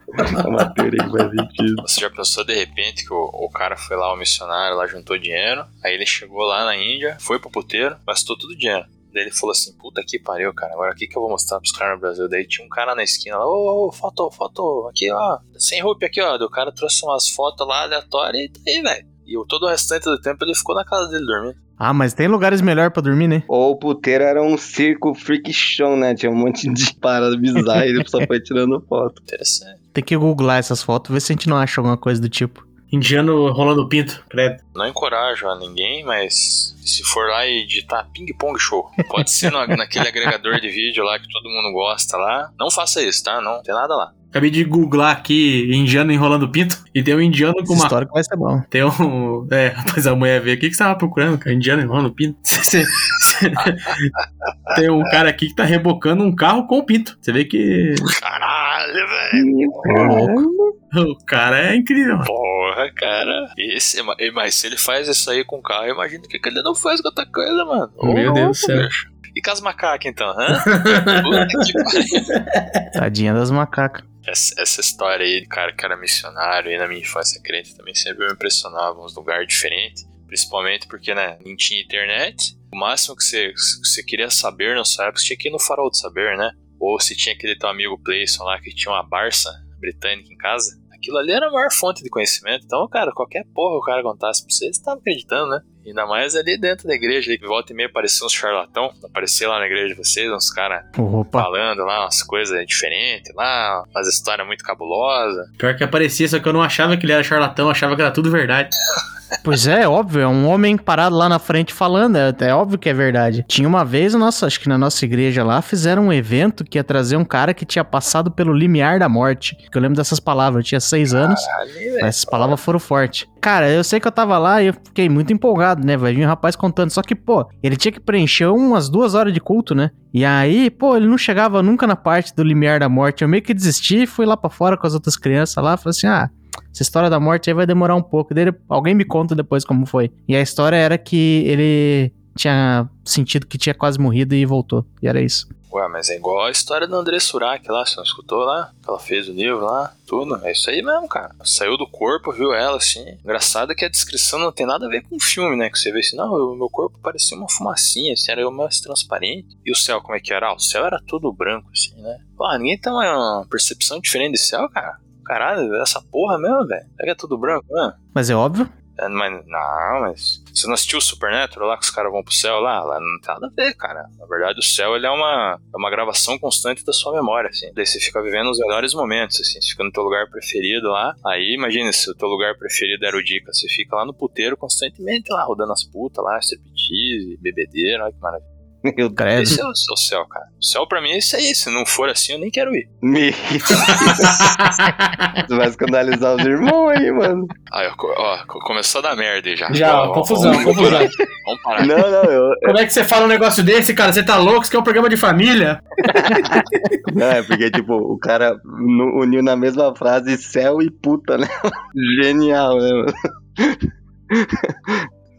É uma teoria que faz sentido. Você já pensou de repente que o, o cara foi lá, o missionário, lá juntou dinheiro, aí ele chegou lá na Índia, foi pro puteiro, gastou tudo o dinheiro. Daí ele falou assim, puta que pariu, cara, agora o que que eu vou mostrar pros caras no Brasil? Daí tinha um cara na esquina lá, ô, ô, foto, foto, aqui ó, sem roupa aqui ó, Daí o cara trouxe umas fotos lá aleatórias e tá aí, velho. E o- todo o restante do tempo ele ficou na casa dele dormindo. Ah, mas tem lugares melhor pra dormir, né? Ou o puteiro era um circo freak show, né? Tinha um monte de paradas bizarras e ele só foi tirando foto. Interessante. Tem que googlar essas fotos, ver se a gente não acha alguma coisa do tipo. Indiano rolando pinto, credo. Não encorajo a ninguém, mas se for lá e digitar ping pong show, pode ser no- naquele agregador de vídeo lá que todo mundo gosta lá. Não faça isso, tá? Não tem nada lá. Acabei de googlar aqui indiano enrolando pinto e tem um indiano com Essa uma. história que vai ser bom. Tem um. É, rapaz, a mulher veio aqui. O que você tava procurando, cara? Indiano enrolando pinto? Tem um cara aqui que tá rebocando um carro com pinto. Você vê que. Caralho, velho. O cara é incrível. mano. Porra, cara. Esse, mas se ele faz isso aí com o carro, eu imagino que ele não faz com outra coisa, mano. Meu Deus do céu. bicho. E com as macacas, então, hã? Tadinha das macacas. Essa, essa história aí de cara que era missionário e na minha infância crente também sempre me impressionava uns lugares diferentes. Principalmente porque, né, não tinha internet. O máximo que você, que você queria saber na sua época, você tinha que ir no farol de saber, né? Ou se tinha aquele teu amigo Playson lá que tinha uma Barça britânica em casa. Aquilo ali era a maior fonte de conhecimento. Então, cara, qualquer porra que o cara contasse pra você, você tava acreditando, né? Ainda mais ali dentro da igreja, ali, que volta e meia aparecia uns charlatão. Aparecia lá na igreja de vocês, uns caras falando lá umas coisas diferentes lá, umas histórias muito cabulosas. Pior que aparecia, só que eu não achava que ele era charlatão, achava que era tudo verdade. Pois é, óbvio, é um homem parado lá na frente falando, é, é óbvio que é verdade. Tinha uma vez, nossa, acho que na nossa igreja lá, fizeram um evento que ia trazer um cara que tinha passado pelo limiar da morte. Que eu lembro dessas palavras, eu tinha seis anos, mas essas palavras foram fortes. Cara, eu sei que eu tava lá e eu fiquei muito empolgado, né? Vai vir um rapaz contando. Só que, pô, ele tinha que preencher umas duas horas de culto, né? E aí, pô, ele não chegava nunca na parte do limiar da morte. Eu meio que desisti, fui lá para fora com as outras crianças lá, falei assim: ah, essa história da morte aí vai demorar um pouco. Daí alguém me conta depois como foi. E a história era que ele tinha sentido que tinha quase morrido e voltou. E era isso. Ué, mas é igual a história da André Surak lá, você não escutou lá? Ela fez o livro lá, tudo. É isso aí mesmo, cara. Saiu do corpo, viu ela assim. Engraçado é que a descrição não tem nada a ver com o filme, né? Que você vê assim, não, o meu corpo parecia uma fumacinha, assim, era mais transparente. E o céu, como é que era? Ah, o céu era todo branco, assim, né? Pô, ninguém tem uma percepção diferente de céu, cara. Caralho, essa porra mesmo, velho. É que é tudo branco, né? Mas é óbvio. É, mas, não, mas. Você não assistiu o Supernatural lá que os caras vão pro céu lá? Lá não tem nada a ver, cara. Na verdade, o céu ele é uma, é uma gravação constante da sua memória, assim. Daí você fica vivendo os melhores momentos, assim. Você fica no teu lugar preferido lá. Aí, imagina se o teu lugar preferido era o Dica. Você fica lá no puteiro constantemente lá, rodando as putas lá, striptease, bebedeira, olha que maravilha. Meu Credo. Esse é o, é o céu, cara. O céu pra mim é isso aí. Se não for assim, eu nem quero ir. Me... Você vai escandalizar os irmãos aí, mano. Aí, ó, ó, co- começou a dar merda aí já. Já, Ó, confusão, vamos- confusão. Vamos parar. Não, não, eu. Como é que você fala um negócio desse, cara? Você tá louco? Isso aqui é um programa de família? Não, é porque, tipo, o cara uniu na mesma frase céu e puta, né? Genial, né, mano?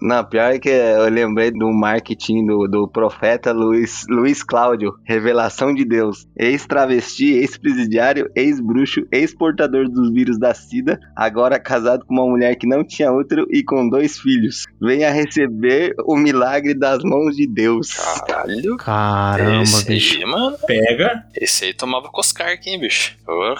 Não, pior é que eu lembrei do marketing do, do profeta Luiz, Luiz Cláudio, revelação de Deus. Ex-travesti, ex-presidiário, ex-bruxo, ex-portador dos vírus da SIDA, agora casado com uma mulher que não tinha útero e com dois filhos. Venha receber o milagre das mãos de Deus. Caralho. Caramba, esse bicho. aí, mano. Pega. Esse aí tomava Coscarque, hein, bicho? Porra.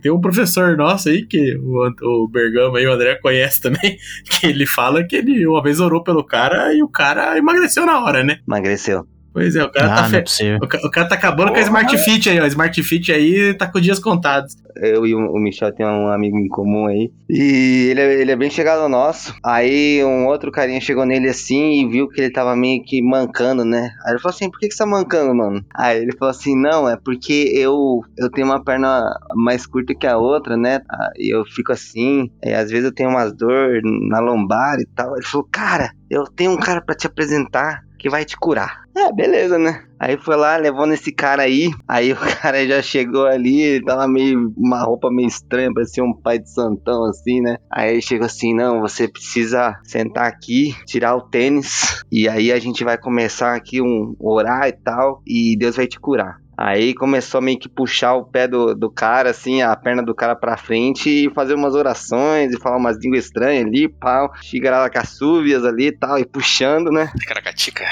Tem um professor nosso aí, que o, o Bergamo aí, o André conhece também, que ele fala que ele uma vez orou pelo cara e o cara emagreceu na hora, né? Emagreceu. Pois é, o cara Ah, tá fe- é o, ca- o cara tá acabando com a Porra. Smart Fit aí, ó. Smart Fit aí tá com dias contados. eu e o Michel tem um amigo em comum aí. E ele é, ele é bem chegado ao nosso. Aí um outro carinha chegou nele assim e viu que ele tava meio que mancando, né? Aí ele falou assim: por que, que você tá mancando, mano? Aí ele falou assim: não, é porque eu, eu tenho uma perna mais curta que a outra, né? Ah, E eu fico assim. E às vezes eu tenho umas dor na lombar e tal. Ele falou: cara, eu tenho um cara pra te apresentar que vai te curar. É, beleza, né? Aí foi lá, levou nesse cara aí. Aí o cara já chegou ali, tava meio. uma roupa meio estranha, parecia um pai de santão, assim, né? Aí ele chegou assim: não, você precisa sentar aqui, tirar o tênis, e aí a gente vai começar aqui um orar e tal, e Deus vai te curar. Aí começou a meio que puxar o pé do, do cara, assim, a perna do cara pra frente e fazer umas orações e falar umas línguas estranhas ali, pau, xigaralacaçúvias ali e tal, e puxando, né? Caracatica.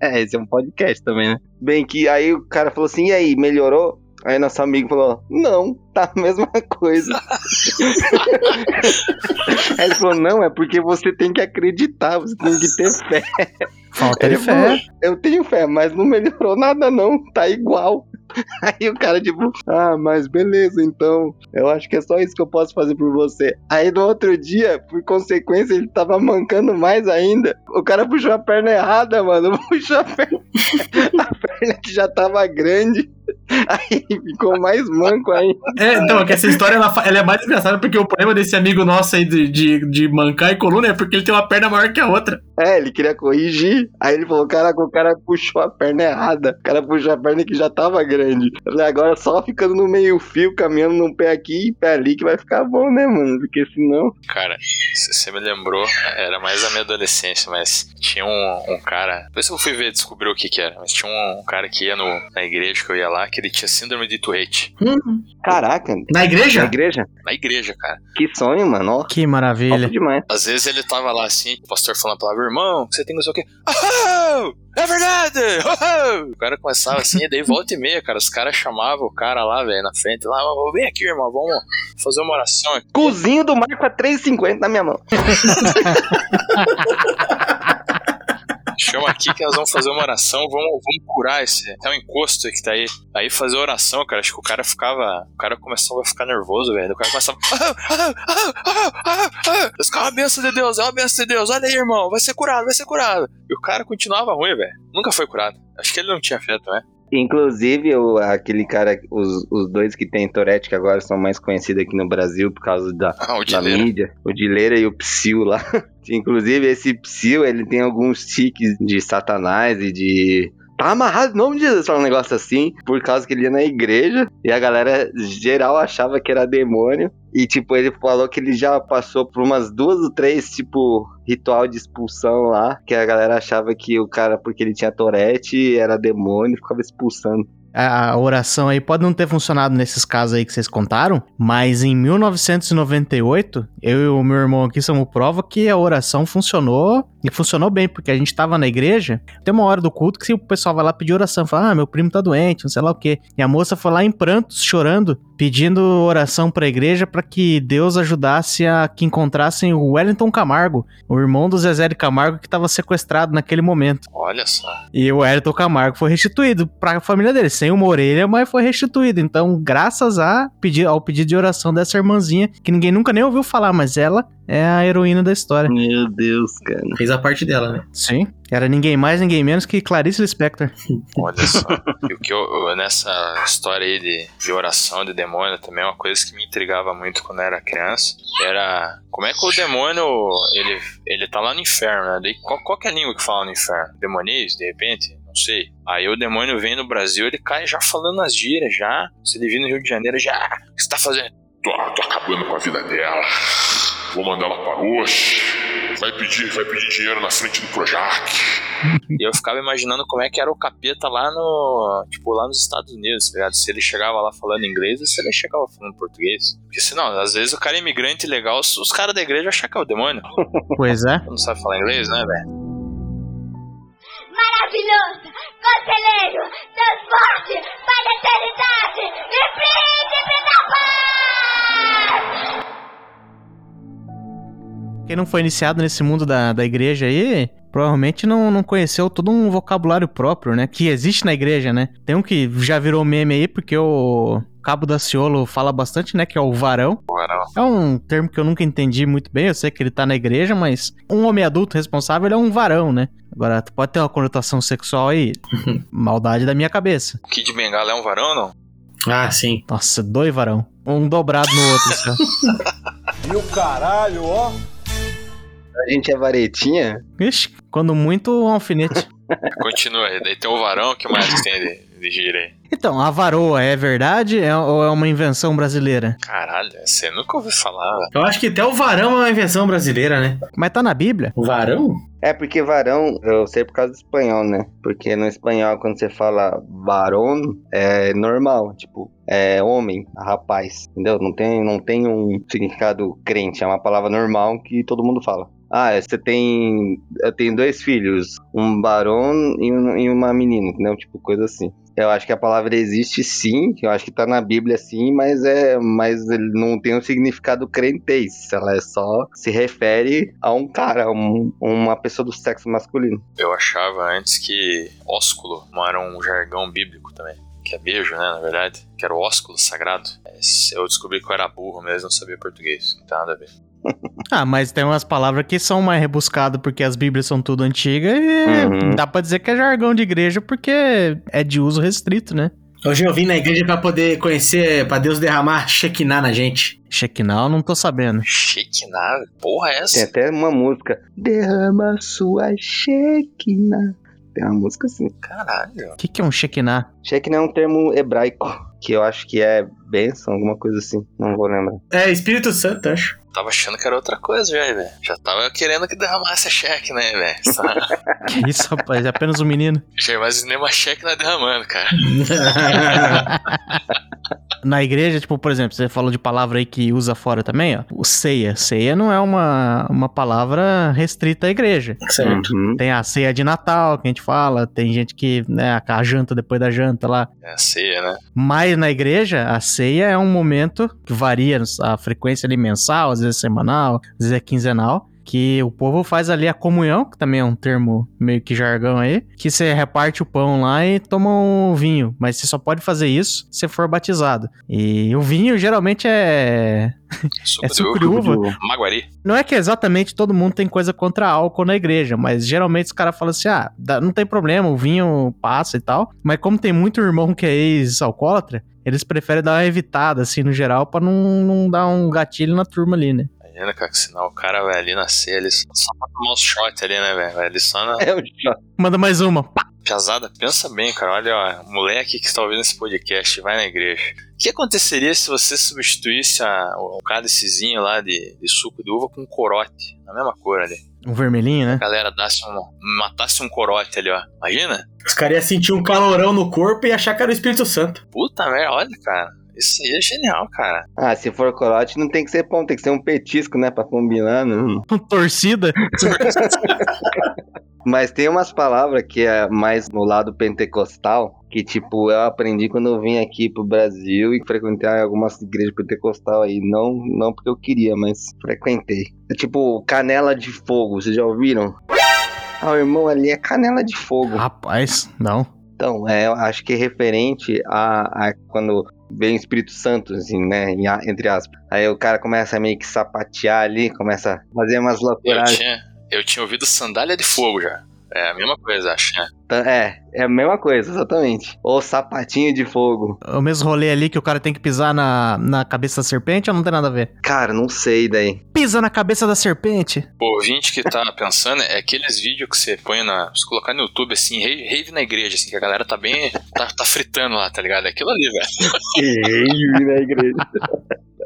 É, esse é um podcast também, né? Bem que aí o cara falou assim, e aí, melhorou? Aí nosso amigo falou, não, tá a mesma coisa. aí ele falou, não, é porque você tem que acreditar, você tem que ter fé. Falta Ele de falou, fé. eu tenho fé, mas não melhorou nada não, tá igual. Aí o cara, tipo, ah, mas beleza, então, eu acho que é só isso que eu posso fazer por você. Aí no outro dia, por consequência, ele tava mancando mais ainda. O cara puxou a perna errada, mano, puxou a perna, a perna que já tava grande. Aí ficou mais manco ainda. É, então, é que essa história ela, ela é mais engraçada porque o problema desse amigo nosso aí de, de, de mancar e coluna é porque ele tem uma perna maior que a outra. É, ele queria corrigir. Aí ele falou: caraca, o cara puxou a perna errada. O cara puxou a perna que já tava grande. Eu falei, agora só ficando no meio-fio, caminhando num pé aqui e pé ali, que vai ficar bom, né, mano? Porque senão. Cara, você me lembrou, era mais a minha adolescência, mas tinha um, um cara. Depois eu fui ver descobrir o que que era, mas tinha um, um cara que ia no, na igreja que eu ia lá, que ele tinha síndrome de Tourette. Caraca. Na igreja? Na igreja? Na igreja, cara. Que sonho, mano. Ó, Que maravilha. demais. Às vezes ele tava lá assim, o pastor falando a palavra, irmão, você tem que não sei o quê. Oh, é verdade! Oh, o cara começava assim, e daí volta e meia, cara. Os caras chamavam o cara lá, velho, na frente, lá, "Ô, vem aqui, irmão, vamos fazer uma oração aqui. Cozinho do Marco a 3,50 na minha mão. chama aqui que nós vamos fazer uma oração, vamos, vamos curar esse. Até um encosto que tá aí. Aí fazer oração, cara. Acho que o cara ficava. O cara começava a ficar nervoso, velho. O cara começava. Esse cara é uma benção de Deus, é uma benção de Deus. Olha aí, irmão, vai ser curado, vai ser curado. E o cara continuava ruim, velho. Nunca foi curado. Acho que ele não tinha fé, né? Inclusive, o, aquele cara, os, os dois que tem Tourette, que agora são mais conhecidos aqui no Brasil por causa da, Ah, da mídia, o Dileira e o Psyu lá. Inclusive, esse Psyu, ele tem alguns tiques de satanás e de... Tá amarrado em nome de Jesus, um negócio assim, por causa que ele ia na igreja e a galera geral achava que era demônio. E, tipo, ele falou que ele já passou por umas duas ou três, tipo, ritual de expulsão lá, que a galera achava que o cara, porque ele tinha Tourette, era demônio, ficava expulsando. A oração aí pode não ter funcionado nesses casos aí que vocês contaram, mas em 1998, eu e o meu irmão aqui somos prova que a oração funcionou e funcionou bem, porque a gente tava na igreja, tem uma hora do culto que o pessoal vai lá pedir oração, fala, ah, meu primo tá doente, não sei lá o quê. E a moça foi lá em prantos, chorando, pedindo oração pra igreja para que Deus ajudasse a que encontrassem o Wellington Camargo, o irmão do Zezé de Camargo que tava sequestrado naquele momento. Olha só. E o Wellington Camargo foi restituído pra família dele, sem uma orelha, mas foi restituído. Então, graças a pedi- ao pedido de oração dessa irmãzinha, que ninguém nunca nem ouviu falar, mas ela é a heroína da história. Meu Deus, cara. Fez a parte dela, né? Sim. Era ninguém mais, ninguém menos que Clarice Lispector. Olha só. e o que eu, eu- nessa história aí de, de oração de demônio também, uma coisa que me intrigava muito quando eu era criança era como é que o demônio ele, ele tá lá no inferno, né? Daí, qual, qual que é a língua que fala no inferno? Demonísio, de repente? Não sei. Aí o demônio vem no Brasil, ele cai já falando as gírias, já. Se ele vir no Rio de Janeiro, já. O que você tá fazendo? Tô, tô acabando com a vida dela. Vou mandar ela para hoje. Vai pedir, vai pedir dinheiro na frente do Projac. E eu ficava imaginando como é que era o capeta lá no. Tipo, lá nos Estados Unidos, tá ligado? Se ele chegava lá falando inglês ou se ele chegava falando português. Porque senão, às vezes o cara é imigrante legal, os, os caras da igreja acham que é o demônio. Pois é. Não sabe falar inglês, né, velho? Maravilhoso, conselheiro, transporte para a eternidade e príncipe da paz! Quem não foi iniciado nesse mundo da, da igreja aí, provavelmente não, não conheceu todo um vocabulário próprio, né? Que existe na igreja, né? Tem um que já virou meme aí, porque o Cabo da Ciolo fala bastante, né? Que é o varão. Varão. É um termo que eu nunca entendi muito bem. Eu sei que ele tá na igreja, mas um homem adulto responsável ele é um varão, né? Agora, pode ter uma conotação sexual aí. Maldade da minha cabeça. O Kid Bengala é um varão ou não? Ah, sim. Nossa, dois varão. Um dobrado no outro, só. E o caralho, ó. A gente é varetinha? Ixi, quando muito, um alfinete. Continua aí. Daí tem o varão, o que mais que tem de, de gira aí? Então, a varoa é verdade é- ou é uma invenção brasileira? Caralho, você nunca ouviu falar. Eu acho que até o varão é uma invenção brasileira, né? Mas tá na Bíblia. O varão? É, porque varão, eu sei por causa do espanhol, né? Porque no espanhol, quando você fala varão, é normal, tipo, é homem, rapaz, entendeu? Não tem, não tem um significado crente, é uma palavra normal que todo mundo fala. Ah, você tem. Tenho dois filhos, um varão e, um- e uma menina, entendeu? Tipo, coisa assim. Eu acho que a palavra existe sim, eu acho que tá na Bíblia sim, mas é, mas não tem um significado crentez. Ela é só se refere a um cara, um- uma pessoa do sexo masculino. Eu achava antes que ósculo era um jargão bíblico também. Que é beijo, né, na verdade. Que era o ósculo sagrado. Mas eu descobri que eu era burro mesmo, não sabia português. Não tem nada a ver. Ah, mas tem umas palavras que são mais rebuscadas porque as Bíblias são tudo antigas e Uhum. dá pra dizer que é jargão de igreja porque é de uso restrito, né? Hoje eu vim na igreja pra poder conhecer, pra Deus derramar Shekinah na gente. Shekinah, eu não tô sabendo. Shekinah? Porra, é essa? Tem até uma música. Derrama sua Shekinah. Tem uma música assim. Caralho. O que, que é um Shekinah? Shekinah é um termo hebraico, que eu acho que é bênção, alguma coisa assim. Não vou lembrar. É, Espírito Santo, acho. Tava achando que era outra coisa já, velho. Já tava querendo que derramasse a cheque, né, velho? Que isso, rapaz? É apenas um menino. Já imaginei uma cheque na derramando, cara. Na igreja, tipo, por exemplo, você falou de palavra aí que usa fora também, ó. O ceia. Ceia não é uma, uma palavra restrita à igreja. Certo. Uhum. Tem a ceia de Natal, que a gente fala. Tem gente que, né, a a janta depois da janta lá. É a ceia, né? Mas na igreja, a ceia é um momento que varia a frequência ali mensal, às vezes semanal, às vezes é quinzenal. Que o povo faz ali a comunhão, que também é um termo meio que jargão aí, que você reparte o pão lá e toma um vinho, mas você só pode fazer isso se for batizado. E o vinho geralmente é é suco de uva. Maguari. Não é que exatamente todo mundo tem coisa contra álcool na igreja, mas geralmente os caras falam assim: ah, não tem problema, o vinho passa e tal. Mas como tem muito irmão que é ex-alcoólatra, eles preferem dar uma evitada, assim, no geral, pra não, não dar um gatilho na turma ali, né? Imagina, cara, que senão o cara vai ali nascer, ele só pra tomar uns shots ali, né, velho? Vai ali só na É o shot. Manda mais uma. Pá. pesada. Pensa bem, cara. Olha, ó, moleque que está ouvindo esse podcast, vai na igreja. O que aconteceria se você substituísse a, o cálicezinho lá de, de suco de uva com um corote, na mesma cor ali? Um vermelhinho, né? A galera dasse um, matasse um corote ali, ó. Imagina? Os caras iam sentir um calorão no corpo e achar que era o Espírito Santo. Puta merda, olha, cara. Isso aí é genial, cara. Ah, se for corote, não tem que ser pão, tem que ser um petisco, né? Pra combinar, não. Torcida. Mas tem umas palavras que é mais no lado pentecostal, que tipo, eu aprendi quando eu vim aqui pro Brasil e frequentei algumas igrejas pentecostal aí. Não, não porque eu queria, mas frequentei. É tipo canela de fogo, vocês já ouviram? Ah, o irmão ali é canela de fogo. Rapaz, não. Então, é, eu acho que é referente a, a quando vem o Espírito Santo, assim, né? entre aspas. Aí o cara começa a meio que sapatear ali, começa a fazer umas Eu loucuras. tinha, eu tinha ouvido sandália de fogo já. É a mesma coisa, acho, né? Tá- É, é a mesma coisa, exatamente. Ou sapatinho de fogo. O mesmo rolê ali que o cara tem que pisar na, na cabeça da serpente ou não tem nada a ver? Cara, não sei daí. Pisa na cabeça da serpente. O ouvinte que tá pensando é aqueles vídeos que você põe na. Se colocar no YouTube assim, rave, rave na igreja, assim, que a galera tá bem. tá, tá fritando lá, tá ligado? É aquilo ali, velho. na igreja.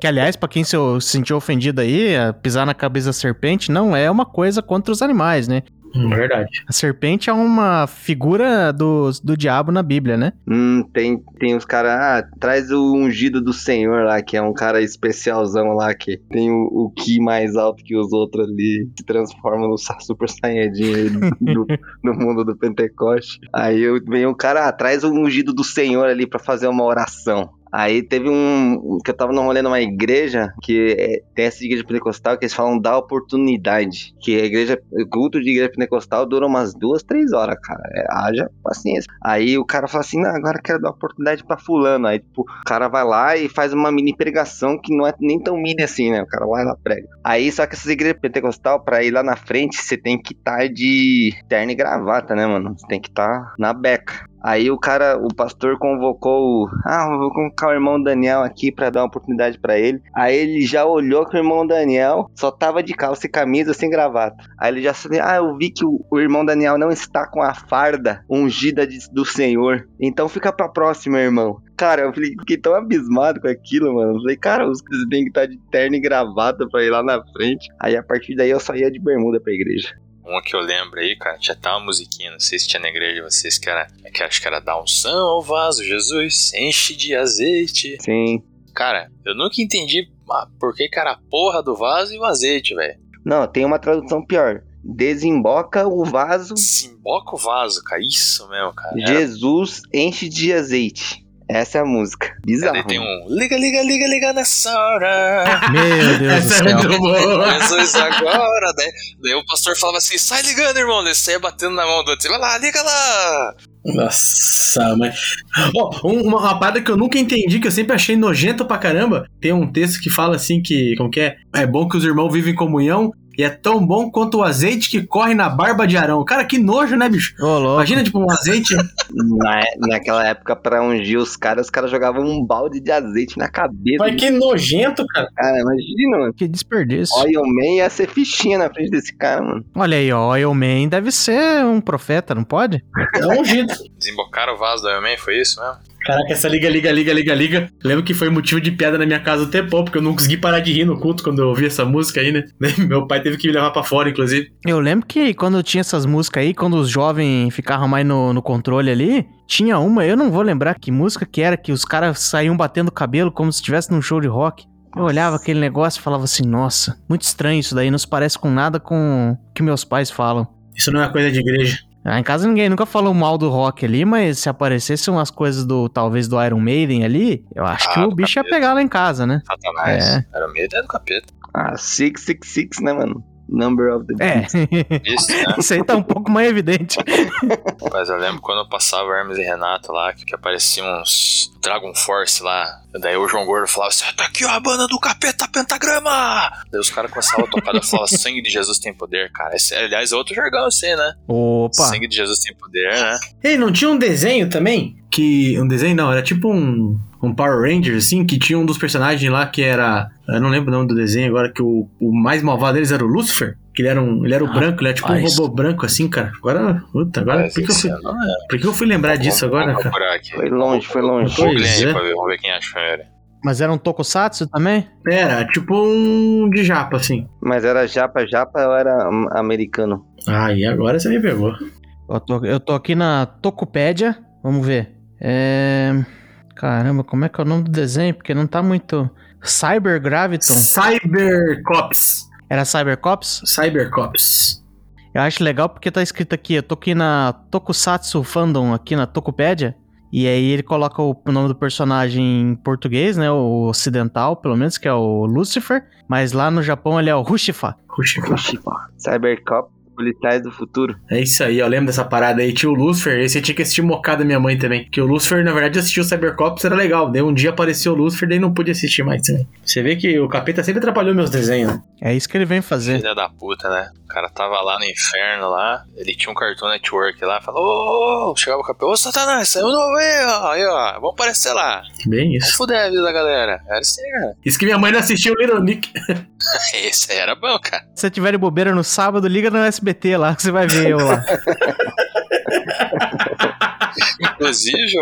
Que, aliás, pra quem se se sentiu ofendido aí, a pisar na cabeça da serpente não é uma coisa contra os animais, né? Verdade. A serpente é uma figura do, do diabo na Bíblia, né? Hum, tem, tem os caras. Ah, traz o ungido do Senhor lá, que é um cara especialzão lá, que tem o, o Ki mais alto que os outros ali, se transforma no Super Saiyajin do, no mundo do Pentecoste. Aí eu- vem o cara, ah, traz o ungido do Senhor ali pra fazer uma oração. Aí teve um. que eu tava num rolê numa igreja, que é, tem essa igreja pentecostal que eles falam da oportunidade. Que a igreja, o culto de igreja pentecostal dura umas duas, três horas, cara. É, haja paciência. Aí o cara fala assim: não, agora quero dar oportunidade pra Fulano. Aí, tipo, o cara vai lá e faz uma mini pregação que não é nem tão mini assim, né? O cara vai lá prega. Aí, só que essas igrejas pentecostal, pra ir lá na frente, você tem que estar de terno e gravata, né, mano? Você tem que estar na beca. Aí o cara, o pastor convocou, o- ah, vou convocar o irmão Daniel aqui pra dar uma oportunidade pra ele. Aí ele já olhou que o irmão Daniel só tava de calça e camisa, sem gravata. Aí ele já sabia, ah, eu vi que o, o irmão Daniel não está com a farda ungida de- do Senhor. Então fica pra próxima, irmão. Cara, eu fiquei tão abismado com aquilo, mano. Eu falei, cara, os têm que estar de terno e gravata pra ir lá na frente. Aí a partir daí eu só ia de bermuda pra igreja. Uma que eu lembro aí, cara, tinha até uma musiquinha, não sei se tinha na igreja de vocês, que era. Que acho que era dar unção ao vaso, Jesus, enche de azeite. Sim. Cara, eu nunca entendi ah, por que, era a porra do vaso e o azeite, velho. Não, tem uma tradução pior. Desemboca o vaso. Desemboca o vaso, cara. Isso mesmo, cara. Jesus enche de azeite. Essa é a música. Bizarro. Daí tem um liga, liga, liga, liga nessa hora. Meu Deus do Essa é céu. muito boa. Jesus agora. Daí, daí o pastor falava assim: sai ligando, irmão. Daí saia batendo na mão do outro. Vai lá, liga lá. Nossa, mas. Ó, um- uma, uma parada que eu nunca entendi, que eu sempre achei nojento pra caramba. Tem um texto que fala assim que. Como que é? É bom que os irmãos vivem em comunhão. E é tão bom quanto o azeite que corre na barba de Arão. Cara, que nojo, né, bicho? Ô, louco. Imagina, tipo, um azeite. Na, naquela época, pra ungir os caras, os caras jogavam um balde de azeite na cabeça. Mas que nojento, cara. Cara, imagina, mano. Que desperdício. Oil Man ia ser fichinha na frente desse cara, mano. Olha aí, ó, Oil Man deve ser um profeta, não pode? É ungido. Desembocaram o vaso do Iron Man, foi isso mesmo? Caraca, essa liga, liga, liga, liga, liga. Lembro que foi motivo de piada na minha casa o tempão, porque eu não consegui parar de rir no culto quando eu ouvi essa música aí, né? Meu pai teve que me levar pra fora, inclusive. Eu lembro que quando tinha essas músicas aí, quando os jovens ficavam mais no, no controle ali, tinha uma, eu não vou lembrar que música que era, que os caras saíam batendo cabelo como se estivesse num show de rock. Eu olhava aquele negócio e falava assim, nossa, muito estranho isso daí, não se parece com nada com o que meus pais falam. Isso não é coisa de igreja. Ah, em casa ninguém nunca falou mal do rock ali, mas se aparecesse umas coisas do, talvez, do Iron Maiden ali, eu acho que Ah, o do bicho ia capeta. pegar lá em casa, né? Satanás. É. Era o meio até do capeta. Ah, 666, né, mano? Number of the É, Beast. Isso, né? isso aí tá um pouco mais evidente. Mas eu lembro quando eu passava Hermes e Renato lá, que, que apareciam uns Dragon Force lá. Daí o João Gordo falava assim: tá aqui ó, a banda do capeta pentagrama! Daí os caras começavam a tocar, eu falava: sangue de Jesus tem poder, cara. Esse, aliás, é outro jargão assim, né? Opa! Sangue de Jesus tem poder, né? Ei, não tinha um desenho também? Que. Um desenho não, era tipo um. Um Power Rangers, assim, que tinha um dos personagens lá que era. Eu não lembro o nome do desenho agora, que o, o mais malvado deles era o Lucifer. Que ele era um. Ele era o branco, ele era tipo um robô branco, assim, cara. Agora. Puta, agora. Mas Por que, eu fui, lembro. por que eu fui lembrar disso Vamos- agora, vamos cara? Foi longe, foi longe. Pois aí é. ver, vamos ver quem acha primeiro. Mas era um tokusatsu também? Era tipo um de japa, assim. Mas era japa, japa ou era americano? Ah, e agora você me pegou. Eu tô, eu tô aqui na Tokupédia. Vamos ver. É. Caramba, como é que é o nome do desenho? Porque não tá muito. Cyber Graviton. Cybercops. Era Cybercops? Cybercops. Eu acho legal porque tá escrito aqui. Eu tô aqui na Tokusatsu Fandom, aqui na Tokupédia. E aí ele coloca o nome do personagem em português, né? O ocidental, pelo menos, que é o Lucifer. Mas lá no Japão ele é o Rushifa. Rushifa. Cybercop, policiais do futuro. É isso aí, eu lembro dessa parada aí. Tinha o Lucifer, esse eu tinha que assistir mocado da minha mãe também. Que o Lucifer, na verdade, assistiu o Cybercops, era legal. Daí um dia apareceu o Lucifer, daí não pude assistir mais também. Você vê que o capeta sempre atrapalhou meus desenhos, né? É isso que ele vem fazer. Filha da puta, né? O cara tava lá no inferno lá, ele tinha um Cartoon Network lá, falou, ô, ô, ô, chegava o capô, ô Satanás, saiu novo aí, ó, aí, ó, vamos aparecer lá. Bem Vamos isso. fuder a vida da galera. Era assim, cara. Isso que minha mãe não assistiu o Little Nick. Esse aí era bom, cara. Se você tiver de bobeira no sábado, liga no SBT lá, que você vai ver eu lá. Inclusive,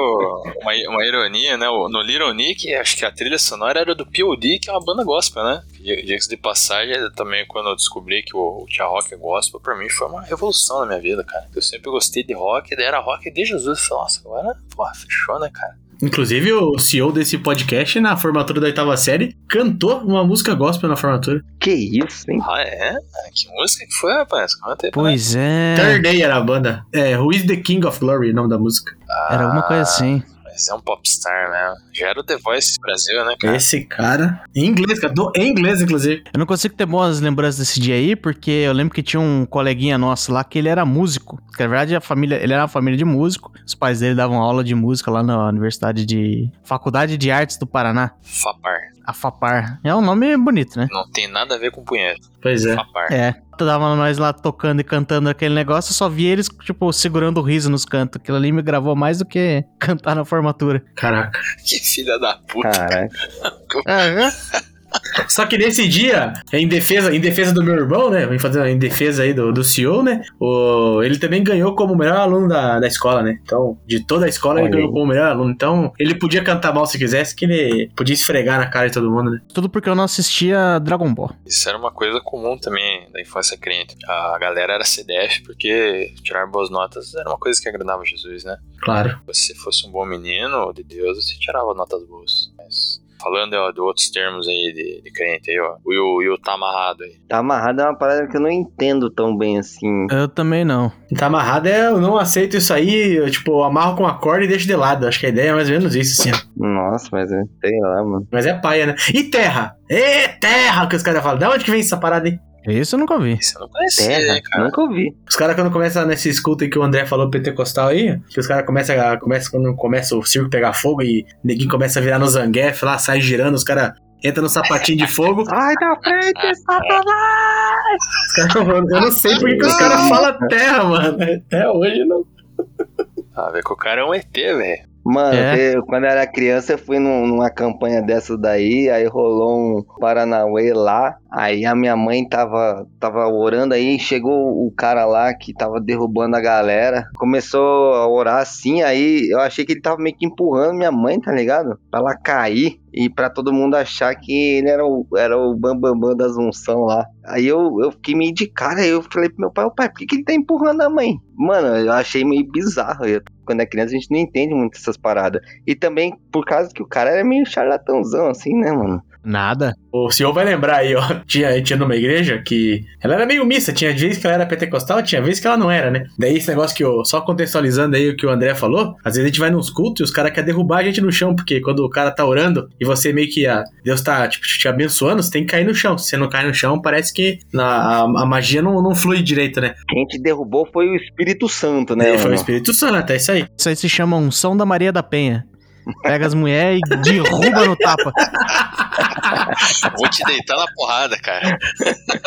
uma, uma ironia, né? No Little Nick, acho que a trilha sonora era do P.O.D., que é uma banda gospel, né? Di- Diga-se de passagem, também quando eu descobri que o, o Tia Rock é gospel, pra mim foi uma revolução na minha vida, cara. Eu sempre gostei de rock, daí era rock de Jesus. Falei, Nossa, agora, pô, fechou, né, cara? Inclusive, o CEO desse podcast, na formatura da oitava série, cantou uma música gospel na formatura. Que isso, hein? Ah, é? Ah, Que música que foi, rapaz? Conta aí Pois é. Third Day era a banda. É, Who is the King of Glory, o nome da música. nós. Era alguma coisa assim. Mas é um popstar mesmo. Já era o The Voice Brasil, né, cara? Esse cara. Em inglês, cara. do- Em inglês, inclusive. Eu não consigo ter boas lembranças desse dia aí, porque eu lembro que tinha um coleguinha nosso lá que ele era músico. Que, na verdade, a família, ele era uma família de músico. Os pais dele davam aula de música lá na Universidade de. Faculdade de Artes do Paraná. Fapar. A FAPAR. É um nome bonito, né? Não tem nada a ver com punheta. Pois é. Fapar. É. Tava nós lá tocando e cantando aquele negócio, eu só vi eles, tipo, segurando o riso nos cantos. Aquilo ali me gravou mais do que cantar na formatura. Caraca. Que filha da puta. Caraca. É, Só que nesse dia, em defesa, em defesa do meu irmão, né? Vem fazer em defesa aí do, do CEO, né? O, ele também ganhou como o melhor aluno da, da escola, né? Então, de toda a escola, ele Olha ganhou aí. como o melhor aluno. Então, ele podia cantar mal se quisesse, que ele podia esfregar na cara de todo mundo, né? Tudo porque eu não assistia Dragon Ball. Isso era uma coisa comum também da infância crente. A galera era CDF porque tirar boas notas era uma coisa que agradava Jesus, né? Claro. Se você fosse um bom menino de Deus, você tirava notas boas. Mas falando ó, de outros termos aí de, de crente aí, ó. O Will, tá amarrado aí. Tá amarrado é uma parada que eu não entendo tão bem assim. Eu também não. Tá amarrado é, eu não aceito isso aí, eu, tipo, amarro com a corda e deixo de lado. Acho que a ideia é mais ou menos isso, assim. ó. Nossa, mas é, sei lá, mano. Mas é paia, né? E terra? E terra, que os caras falam. Da onde que vem essa parada aí? Isso eu nunca vi. Isso eu não conhecia, Terra, hein, cara. nunca ouvi. Os caras, quando começam nesse escuta que o André falou pentecostal aí, que os caras começam, a- começa, quando começa o circo pegar fogo e ninguém começa a virar no zanguef lá, sai girando, os caras entram no sapatinho de fogo. Ai, da frente, Satanás! Os caras, eu não sei por que que os caras falam terra, mano. Até hoje não. Ah, vê que o cara é um ET, velho. Mano, É. eu- quando eu era criança, eu fui num- numa campanha dessa daí, aí rolou um Paranauê lá, aí a minha mãe tava, tava orando aí, chegou o cara lá que tava derrubando a galera, começou a orar assim, aí eu achei que ele tava meio que empurrando minha mãe, tá ligado? Pra ela cair e pra todo mundo achar que ele era o, era o bambambam bam, bam das unção lá. Aí eu, eu fiquei meio de cara, aí eu falei pro meu pai, pai, por que, que ele tá empurrando a mãe? Mano, eu achei meio bizarro. Eu- quando é criança a gente não entende muito essas paradas. E também por causa que o cara era meio charlatãozão, assim, né, mano? Nada. O senhor vai lembrar aí, ó. Tinha, tinha numa igreja que ela era meio mista. Tinha vezes que ela era pentecostal, tinha vezes que ela não era, né? Daí esse negócio que eu. Só contextualizando aí o que o André falou. Às vezes a gente vai nos cultos e os caras querem derrubar a gente no chão. Porque quando o cara tá orando e você meio que. A, Deus tá, tipo, te abençoando, você tem que cair no chão. Se você não cai no chão, parece que na, a, a magia não, não flui direito, né? Quem te derrubou foi o Espírito Santo, né? É, foi o? Espírito Santo, é isso aí. Isso aí se chama unção da Maria da Penha. Pega as mulheres e derruba no tapa. Vou te deitar na porrada, cara.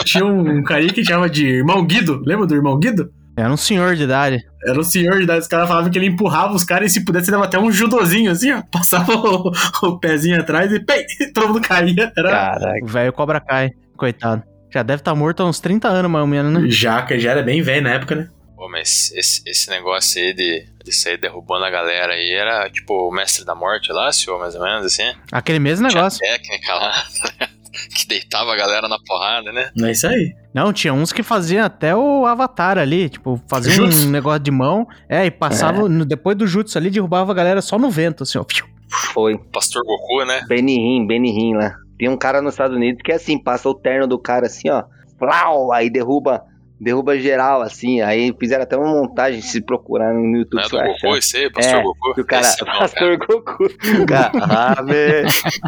Tinha um carinha que chamava de Irmão Guido. Lembra do Irmão Guido? Era um senhor de idade. Era um senhor de idade. Os caras falavam que ele empurrava os caras e se pudesse dava até um judozinho assim, ó. Passava o, o pezinho atrás e pei, todo mundo caía. Era... Caraca. O velho cobra cai, coitado. Já deve estar morto há uns 30 anos, mais ou menos, né? Já, que já era bem velho na época, né? Pô, mas esse, esse negócio aí de, de sair derrubando a galera aí era tipo o mestre da morte lá, senhor, mais ou menos assim. Aquele mesmo negócio. Tinha técnica lá, tá ligado? que deitava a galera na porrada, né? É isso aí. Não, tinha uns que faziam até o avatar ali, tipo, fazia Jutsu. um negócio de mão, é, e passava, no- depois do jutsu ali, derrubava a galera só no vento, assim, ó. Foi. Pastor Goku, né? Benny Hinn lá. Tem um cara nos Estados Unidos que é assim, passa o terno do cara assim, ó. Flau, aí derruba, derruba geral, assim. Aí fizeram até uma montagem, se procurar no YouTube. Não é do Goku esse aí, Pastor É, Goku? o cara, Esse não, Pastor Goku. O cara, Ame,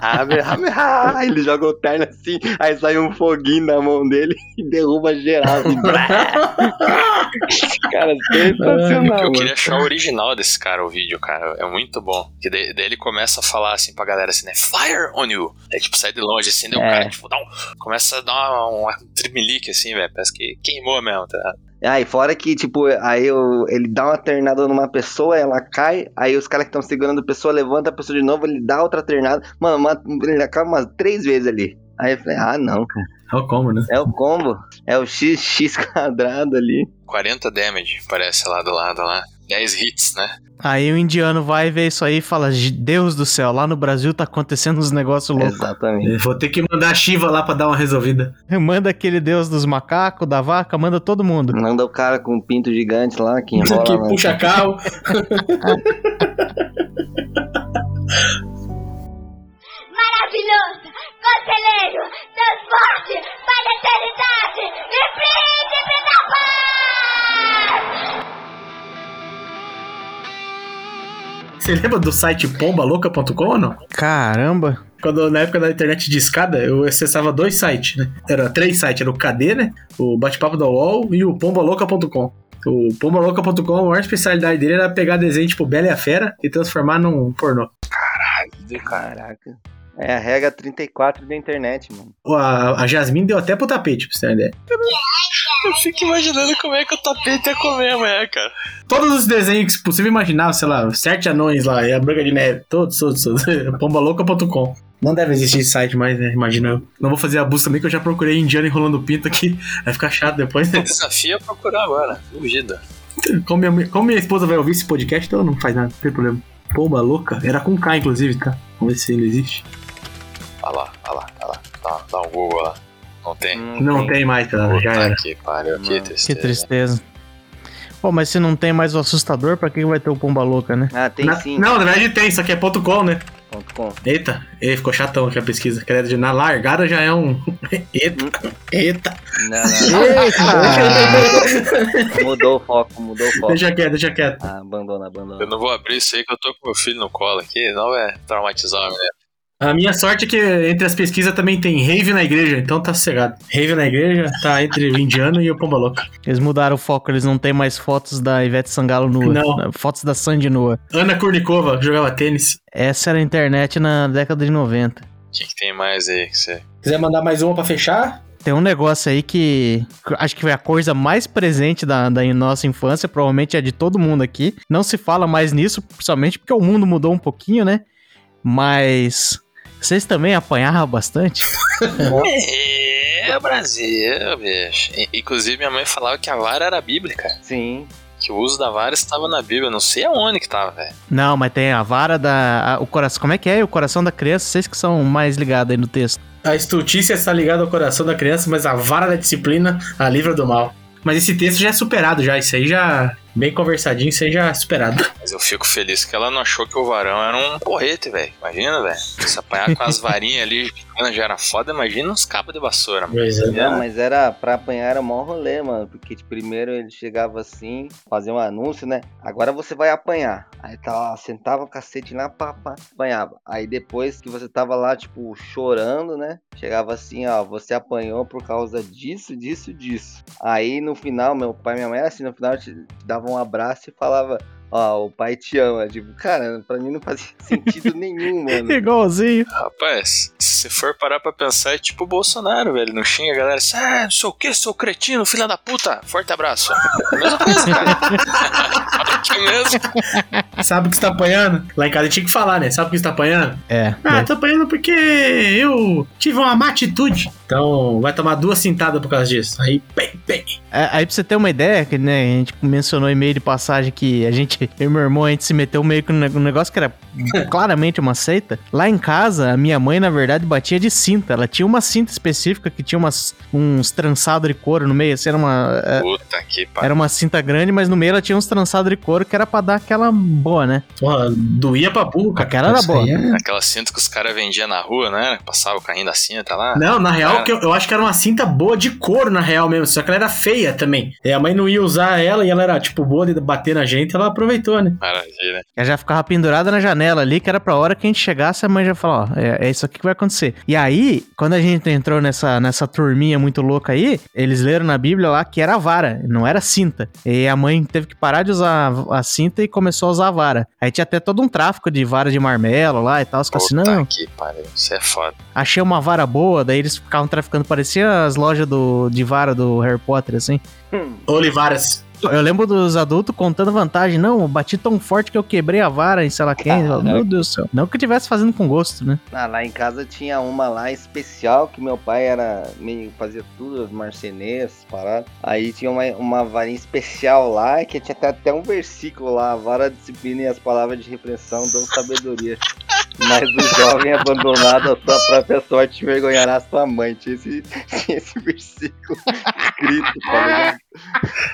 Ame, Ame, ele joga o terno assim, aí sai um foguinho na mão dele e derruba geral. Assim, cara, sensacional. Eu queria achar o original desse cara, o vídeo, cara. É muito bom. Que daí, daí ele começa a falar assim pra galera assim, né? Fire on you! Aí, tipo, sai de longe assim, daí o É. cara, tipo, dá um, começa a dar um, um trimelique assim, velho. Parece que queimou mesmo, tá ligado? E fora que, tipo, aí o- ele dá uma ternada numa pessoa, ela cai, aí os caras que estão segurando a pessoa levantam a pessoa de novo, ele dá outra ternada. Mano, uma- ele acaba umas três vezes ali. Aí eu falei, ah, não, cara. É o combo, né? É o combo. É o XX quadrado ali. 40 damage, parece lá do lado lá. 10 hits, né? Aí o indiano vai ver isso aí e fala: Deus do céu, lá no Brasil tá acontecendo uns negócios loucos. Exatamente. Eu Vou ter que mandar a Shiva lá pra dar uma resolvida. Manda aquele Deus dos macacos, da vaca, manda todo mundo. Manda o cara com um pinto gigante lá que enrola. que lá. puxa carro. Maravilhoso, conselheiro, transporte para a eternidade e príncipe da paz! Você lembra do site pombalouca.com ou não? Caramba. Quando, na época da internet de escada, eu acessava dois sites, né? Era três sites, era o KD, né? O Bate-Papo da UOL e o pombalouca.com. O pombalouca.com, a maior especialidade dele era pegar desenho tipo Bela e a Fera e transformar num pornô. Caraca. É a regra 34 da internet, mano. A, a Jasmine deu até pro tapete, pra você ter uma ideia. Eu fico imaginando como é que o tapete ia comer amanhã, cara. Todos os desenhos que possível imaginar, sei lá, sete anões lá, e a Branca de Neve, todos, todos, todos. pombalouca.com. Não deve existir esse site mais, né? Imagina eu. Não vou fazer abuso também, que eu já procurei indiano enrolando pinto aqui. Vai ficar chato depois, né? Desafio é procurar agora, duvida. Como minha, como minha esposa vai ouvir esse podcast, então não faz nada, não tem problema. Pomba louca? Era com K, inclusive, tá? Vamos ver se ele existe. Olha lá, olha lá, olha lá. Dá, dá um Google lá. Não tem? Não tem mais, cara, já Puta era. que pariu, que tristeza. Que tristeza. Pô, mas se não tem mais o assustador, pra que vai ter o Pomba Louca, né? Ah, tem Na- sim. Não, na verdade tem, só que é ponto .com, né? Ponto com. Eita, e ficou chatão aqui a pesquisa. Credo, na largada já é um. Eita, eita. Não, não. Eita! Mudou o foco, mudou o foco. Deixa quieto, deixa quieto. Ah, abandona, abandona. Eu não vou abrir isso aí que eu tô com meu filho no colo aqui, não é traumatizar a menina. A minha sorte é que entre as pesquisas também tem rave na igreja, então tá sossegado. Rave na igreja tá entre o indiano e o pomba louca. Eles mudaram o foco, eles não tem mais fotos da Ivete Sangalo nua. Não. Fotos da Sandy nua. Ana Kurnikova jogava tênis. Essa era a internet na década de 90. O que, que tem mais aí que você. Quiser mandar mais uma pra fechar? Tem um negócio aí que que acho que foi a coisa mais presente da, da nossa infância, provavelmente é de todo mundo aqui. Não se fala mais nisso, principalmente porque o mundo mudou um pouquinho, né? Mas vocês também apanhavam bastante? É, Brasil, bicho. Inclusive, minha mãe falava que a vara era bíblica. Sim. Que o uso da vara estava na Bíblia. Não sei aonde que tava, velho. Não, mas tem a vara da. a- o coração. Como é que é? O coração da criança, vocês que são mais ligados aí no texto. A estultícia está ligada ao coração da criança, mas a vara da disciplina a livra do mal. Mas esse texto já é superado já, isso aí já bem conversadinho, seja superado. Mas eu fico feliz que ela não achou que o varão era um porrete, velho. Imagina, velho. Se apanhar com as varinhas ali pequenas já era foda, imagina uns cabos de vassoura, mano. Não, mas era pra apanhar era maior rolê, mano. Porque de primeiro ele chegava assim, fazia um anúncio, né? Agora você vai apanhar. Aí tava, sentava o cacete na papa, apanhava. Aí depois que você tava lá, tipo, chorando, né? Chegava assim, ó, você apanhou por causa disso, disso, disso. Aí no final, meu pai e minha mãe era assim, no final te, te dava um abraço e falava. Ó, o pai te ama. Tipo, cara, pra mim não fazia sentido nenhum, mano. Igualzinho. Rapaz, se você for parar pra pensar, é tipo o Bolsonaro, velho. Não xinga a galera assim, ah, não sei o que, seu cretino, filha da puta. Forte abraço. É mesma coisa, cara. Aqui mesmo. Sabe o que você tá apanhando? Lá em casa tinha que falar, né? Sabe o que você tá apanhando? É. Ah, tô apanhando porque eu tive uma má atitude. Então vai tomar duas cintadas por causa disso. Aí, bem, bem. É, Aí pra você ter uma ideia, que né, a gente mencionou em meio de passagem que a gente, eu e meu irmão, a gente se meteu meio que num negócio que era claramente uma seita. Lá em casa, a minha mãe, na verdade, batia de cinta. Ela tinha uma cinta específica que tinha umas, uns trançados de couro no meio, assim, era uma... é, Puta que pariu. Era uma cinta grande, mas no meio ela tinha uns trançados de couro que era pra dar aquela boa, né? Porra, doía pra burro, cara. Aquela era boa. é- Aquela cinta que os caras vendiam na rua, né? Passava o carrinho da cinta lá. Não, na real, eu, eu acho que era uma cinta boa de couro, na real mesmo. Só que ela era feia também. E a mãe não ia usar ela e ela era, tipo, boa de bater na gente, ela aproveitou, né? Maravilha. Ela já ficava pendurada na janela ali, que era pra hora que a gente chegasse, a mãe já falou, ó, é, é isso aqui que vai acontecer. E aí, quando a gente entrou nessa, nessa turminha muito louca aí, eles leram na Bíblia lá que era vara, não era cinta. E a mãe teve que parar de usar a cinta e começou a usar a vara. Aí tinha até todo um tráfico de vara de marmelo lá e tal, os assim, Puta não, que pariu. Isso é foda. achei uma vara boa, daí eles ficavam traficando, parecia as lojas do, de vara do Harry Potter, assim. Olivaras. Eu lembro dos adultos contando vantagem. Não, eu bati tão forte que eu quebrei a vara em sei lá quem. Falo, Meu Deus do céu. Não que eu tivesse fazendo com gosto, né? Ah, lá em casa tinha uma lá especial que meu pai era meio fazia tudo, as marceneiras, paradas. Aí tinha uma, uma varinha especial lá que tinha até, até um versículo lá, a vara, disciplina e as palavras de repressão dão sabedoria. Mas o jovem abandonado à sua própria sorte envergonhará sua mãe. Tinha esse, tinha esse versículo escrito, tá ligado?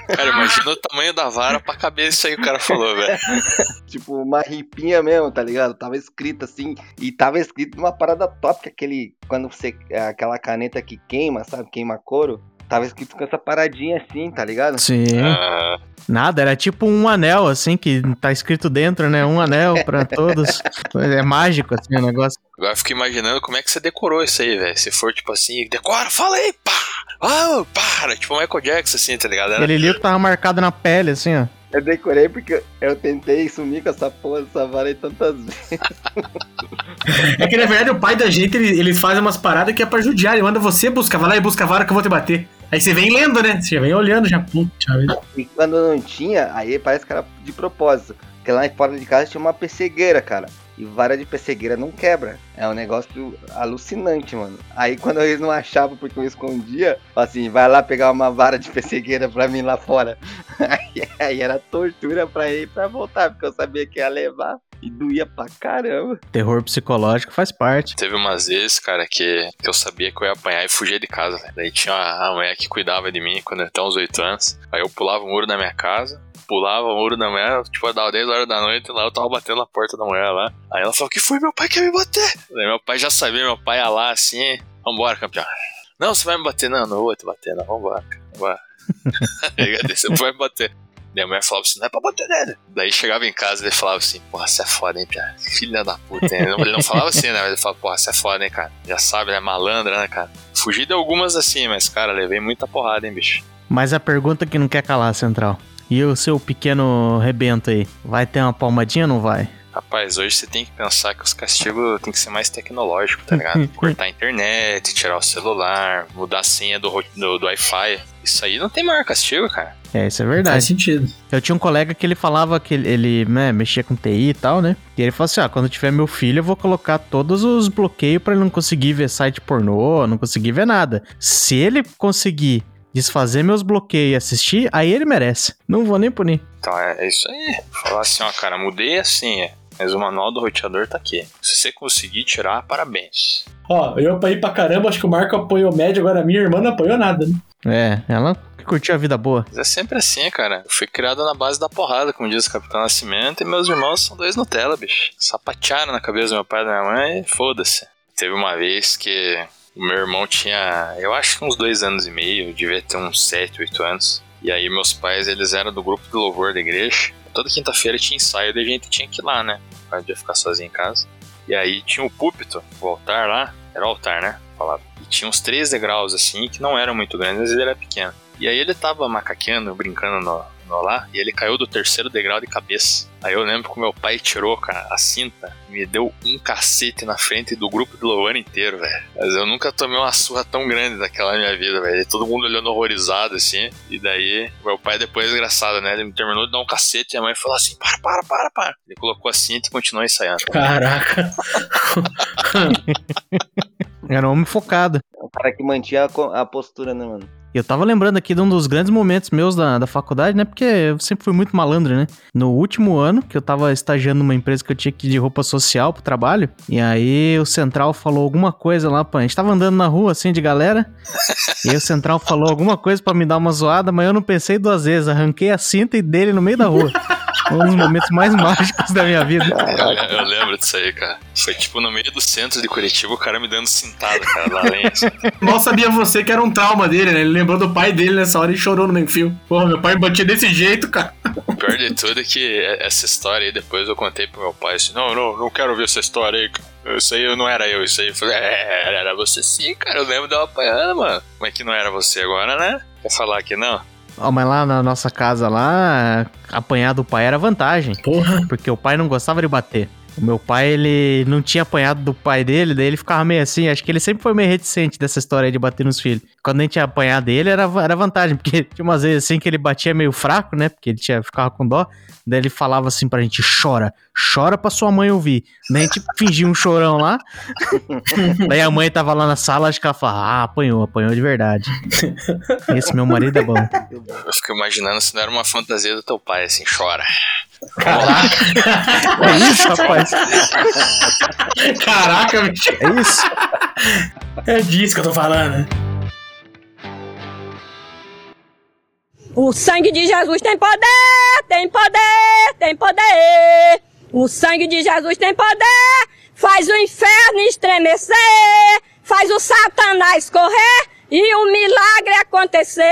Cara, imagina o tamanho da vara pra isso aí que o cara falou, velho. Tipo, uma ripinha mesmo, tá ligado? Tava escrito assim, e tava escrito numa parada top, que aquele. Quando você. Aquela caneta que queima, sabe? Queima couro. Tava escrito com essa paradinha assim, tá ligado? Sim. Ah, Nada, era tipo um anel, assim, que tá escrito dentro, né? Um anel pra todos. É mágico, assim, o negócio. agora eu fico imaginando como é que você decorou isso aí, velho. Se for tipo assim, decora, fala aí, pá! Ah, para! Tipo o Michael Jackson, assim, tá ligado? Era- Aquele livro tava marcado na pele, assim, ó. Eu decorei porque eu tentei sumir com essa porra dessa vara aí tantas vezes. É que na verdade o pai da gente, ele, eles fazem umas paradas que é pra judiar. Ele manda você buscar, vai lá e busca a vara que eu vou te bater. Aí você vem lendo, né? Você já vem olhando, já. Vida. E quando não tinha, aí parece que era de propósito. Porque lá fora de casa tinha uma pessegueira, cara. E vara de pessegueira não quebra. É um negócio alucinante, mano. Aí quando eles não achavam porque eu escondia, assim, vai lá pegar uma vara de pessegueira pra mim lá fora. Aí, aí era tortura pra ir pra voltar, porque eu sabia que ia levar. E doía pra caramba. Terror psicológico faz parte. Teve umas vezes, cara, que, que eu sabia que eu ia apanhar e fugia de casa, velho. Daí tinha a, a mulher que cuidava de mim quando eu tinha uns 8 anos. Aí eu pulava o muro da minha casa, pulava o muro da mulher, tipo, dava 10 horas da noite, lá eu tava batendo na porta da mulher lá. Aí ela falou, que foi? Meu pai quer me bater. Daí meu pai já sabia, meu pai ia lá assim, vambora, campeão. Não, você vai me bater? Não, não vou te bater, não, vambora, cara, vambora. Aí, Você vai me bater. Daí a mulher falava assim, não é pra bater nele. Daí chegava em casa e ele falava assim, porra, você é foda, hein, Pia? Filha da puta, hein? Ele não falava assim, né? Mas ele falava, porra, você é foda, hein, cara? Já sabe, né? Malandra, né, cara? Fugi de algumas assim, mas, cara, levei muita porrada, hein, bicho? Mas a pergunta que não quer calar, Central. E o seu pequeno rebento aí? Vai ter uma palmadinha ou não vai? Rapaz, hoje você tem que pensar que os castigos tem que ser mais tecnológicos, tá ligado? Cortar a internet, tirar o celular, mudar a senha do, do, do Wi-Fi. Isso aí não tem maior castigo, cara. É, isso é verdade. Faz sentido. Eu tinha um colega que ele falava que ele, ele, né, mexia com TI e tal, né? E ele falou assim: ah, quando tiver meu filho, eu vou colocar todos os bloqueios pra ele não conseguir ver site pornô, não conseguir ver nada. Se ele conseguir desfazer meus bloqueios e assistir, aí ele merece. Não vou nem punir. Então é, é isso aí. Falar assim, ó, cara, mudei a senha, mas o manual do roteador tá aqui. Se você conseguir tirar, parabéns. Ó, eu apanhei pra caramba, acho que o Marco apanhou médio, agora a minha irmã não apanhou nada, né? É, ela curtiu a vida boa. Mas é sempre assim, cara. Eu fui criado na base da porrada, como diz o Capitão Nascimento, e meus irmãos são dois Nutella, bicho. Sapatearam na cabeça do meu pai e da minha mãe, foda-se. Teve uma vez que o meu irmão tinha, eu acho que uns dois anos e meio, eu devia ter uns sete, oito anos. E aí meus pais, eles eram do grupo de louvor da igreja. Toda quinta-feira tinha ensaio e a gente tinha que ir lá, né? Pra dia ficar sozinho em casa. E aí tinha o púlpito, o altar lá. Era o altar, né? Falava. E tinha uns três degraus assim, que não eram muito grandes, mas ele era pequeno. E aí ele tava macaqueando, brincando no, lá, e ele caiu do terceiro degrau de cabeça. Aí eu lembro que o meu pai tirou cara, a cinta e me deu um cacete na frente do grupo de louvor inteiro, velho. Mas eu nunca tomei uma surra tão grande daquela na minha vida, velho. Todo mundo olhando horrorizado, assim. E daí, meu pai depois, engraçado, né? Ele me terminou de dar um cacete e a mãe falou assim: para, para, para, para. Ele colocou a cinta e continuou ensaiando. Caraca. Era um homem focado. O cara que mantinha a, a postura, né, mano? Eu tava lembrando aqui de um dos grandes momentos meus da, da faculdade, né? Porque eu sempre fui muito malandro, né? No último ano, que eu tava estagiando numa empresa que eu tinha que ir de roupa social pro trabalho, e aí o Central falou alguma coisa lá pra... A gente tava andando na rua, assim, de galera, e aí o Central falou alguma coisa pra me dar uma zoada, mas eu não pensei duas vezes, arranquei a cinta e dele no meio da rua. Um dos momentos mais mágicos da minha vida. Eu, eu lembro disso aí, cara. Foi tipo no meio do centro de Curitiba, o cara me dando cintada, cara, lá além. assim. Mal sabia você que era um trauma dele, né? Ele lembrou do pai dele nessa hora e chorou no meio fio. Porra, meu pai me batia desse jeito, cara. O pior de tudo é que essa história aí, depois eu contei pro meu pai assim, não, não, não quero ouvir essa história aí, cara. Isso aí não era eu, isso aí. Eu falei, é, era você sim, cara. Eu lembro de uma apanhando, mano. Como é que não era você agora, né? Quer falar que não? Ó, mas lá na nossa casa lá, apanhar do pai era vantagem. Porra. Porque o pai não gostava de bater. O meu pai, ele não tinha apanhado do pai dele, daí ele ficava meio assim. Acho que ele sempre foi meio reticente dessa história de bater nos filhos. Quando a gente ia apanhar dele, era, era vantagem, porque tinha umas vezes assim que ele batia meio fraco, né? Porque ele tinha, ficava com dó. Daí ele falava assim pra gente: chora, chora pra sua mãe ouvir. A gente fingia um chorão lá. daí a mãe tava lá na sala, acho que ela falava: ah, apanhou, apanhou de verdade. Esse meu marido é bom. Eu fico imaginando se não era uma fantasia do teu pai, assim, chora. É isso, rapaz. Caraca, bicho. É isso. É disso que eu tô falando. O sangue de Jesus tem poder, tem poder, tem poder. O sangue de Jesus tem poder, faz o inferno estremecer, faz o satanás correr e o milagre acontecer.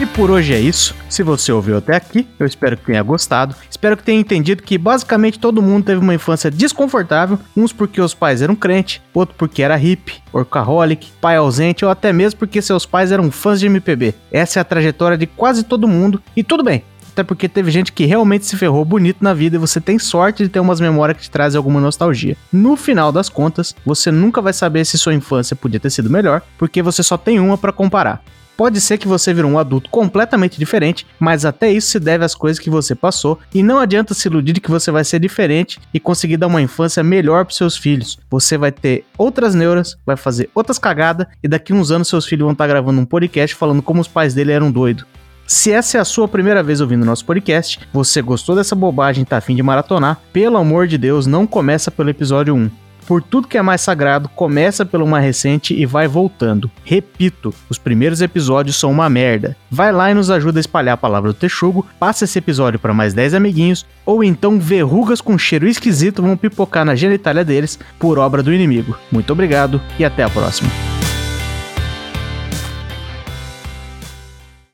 E por hoje é isso. Se você ouviu até aqui, eu espero que tenha gostado. Espero que tenha entendido que basicamente todo mundo teve uma infância desconfortável, uns porque os pais eram crente, outro porque era hippie, workaholic, pai ausente ou até mesmo porque seus pais eram fãs de MPB. Essa é a trajetória de quase todo mundo e tudo bem. Até porque teve gente que realmente se ferrou bonito na vida e você tem sorte de ter umas memórias que te trazem alguma nostalgia. No final das contas, você nunca vai saber se sua infância podia ter sido melhor, porque você só tem uma para comparar. Pode ser que você virou um adulto completamente diferente, mas até isso se deve às coisas que você passou, e não adianta se iludir de que você vai ser diferente e conseguir dar uma infância melhor para seus filhos. Você vai ter outras neuras, vai fazer outras cagadas, e daqui uns anos seus filhos vão estar gravando um podcast falando como os pais dele eram doidos. Se essa é a sua primeira vez ouvindo nosso podcast, você gostou dessa bobagem e tá afim de maratonar, pelo amor de Deus, não começa pelo episódio 1 por tudo que é mais sagrado, começa pelo mais recente e vai voltando. Repito, os primeiros episódios são uma merda. Vai lá e nos ajuda a espalhar a palavra do Texugo, passa esse episódio para mais 10 amiguinhos, ou então verrugas com cheiro esquisito vão pipocar na genitália deles por obra do inimigo. Muito obrigado e até a próxima.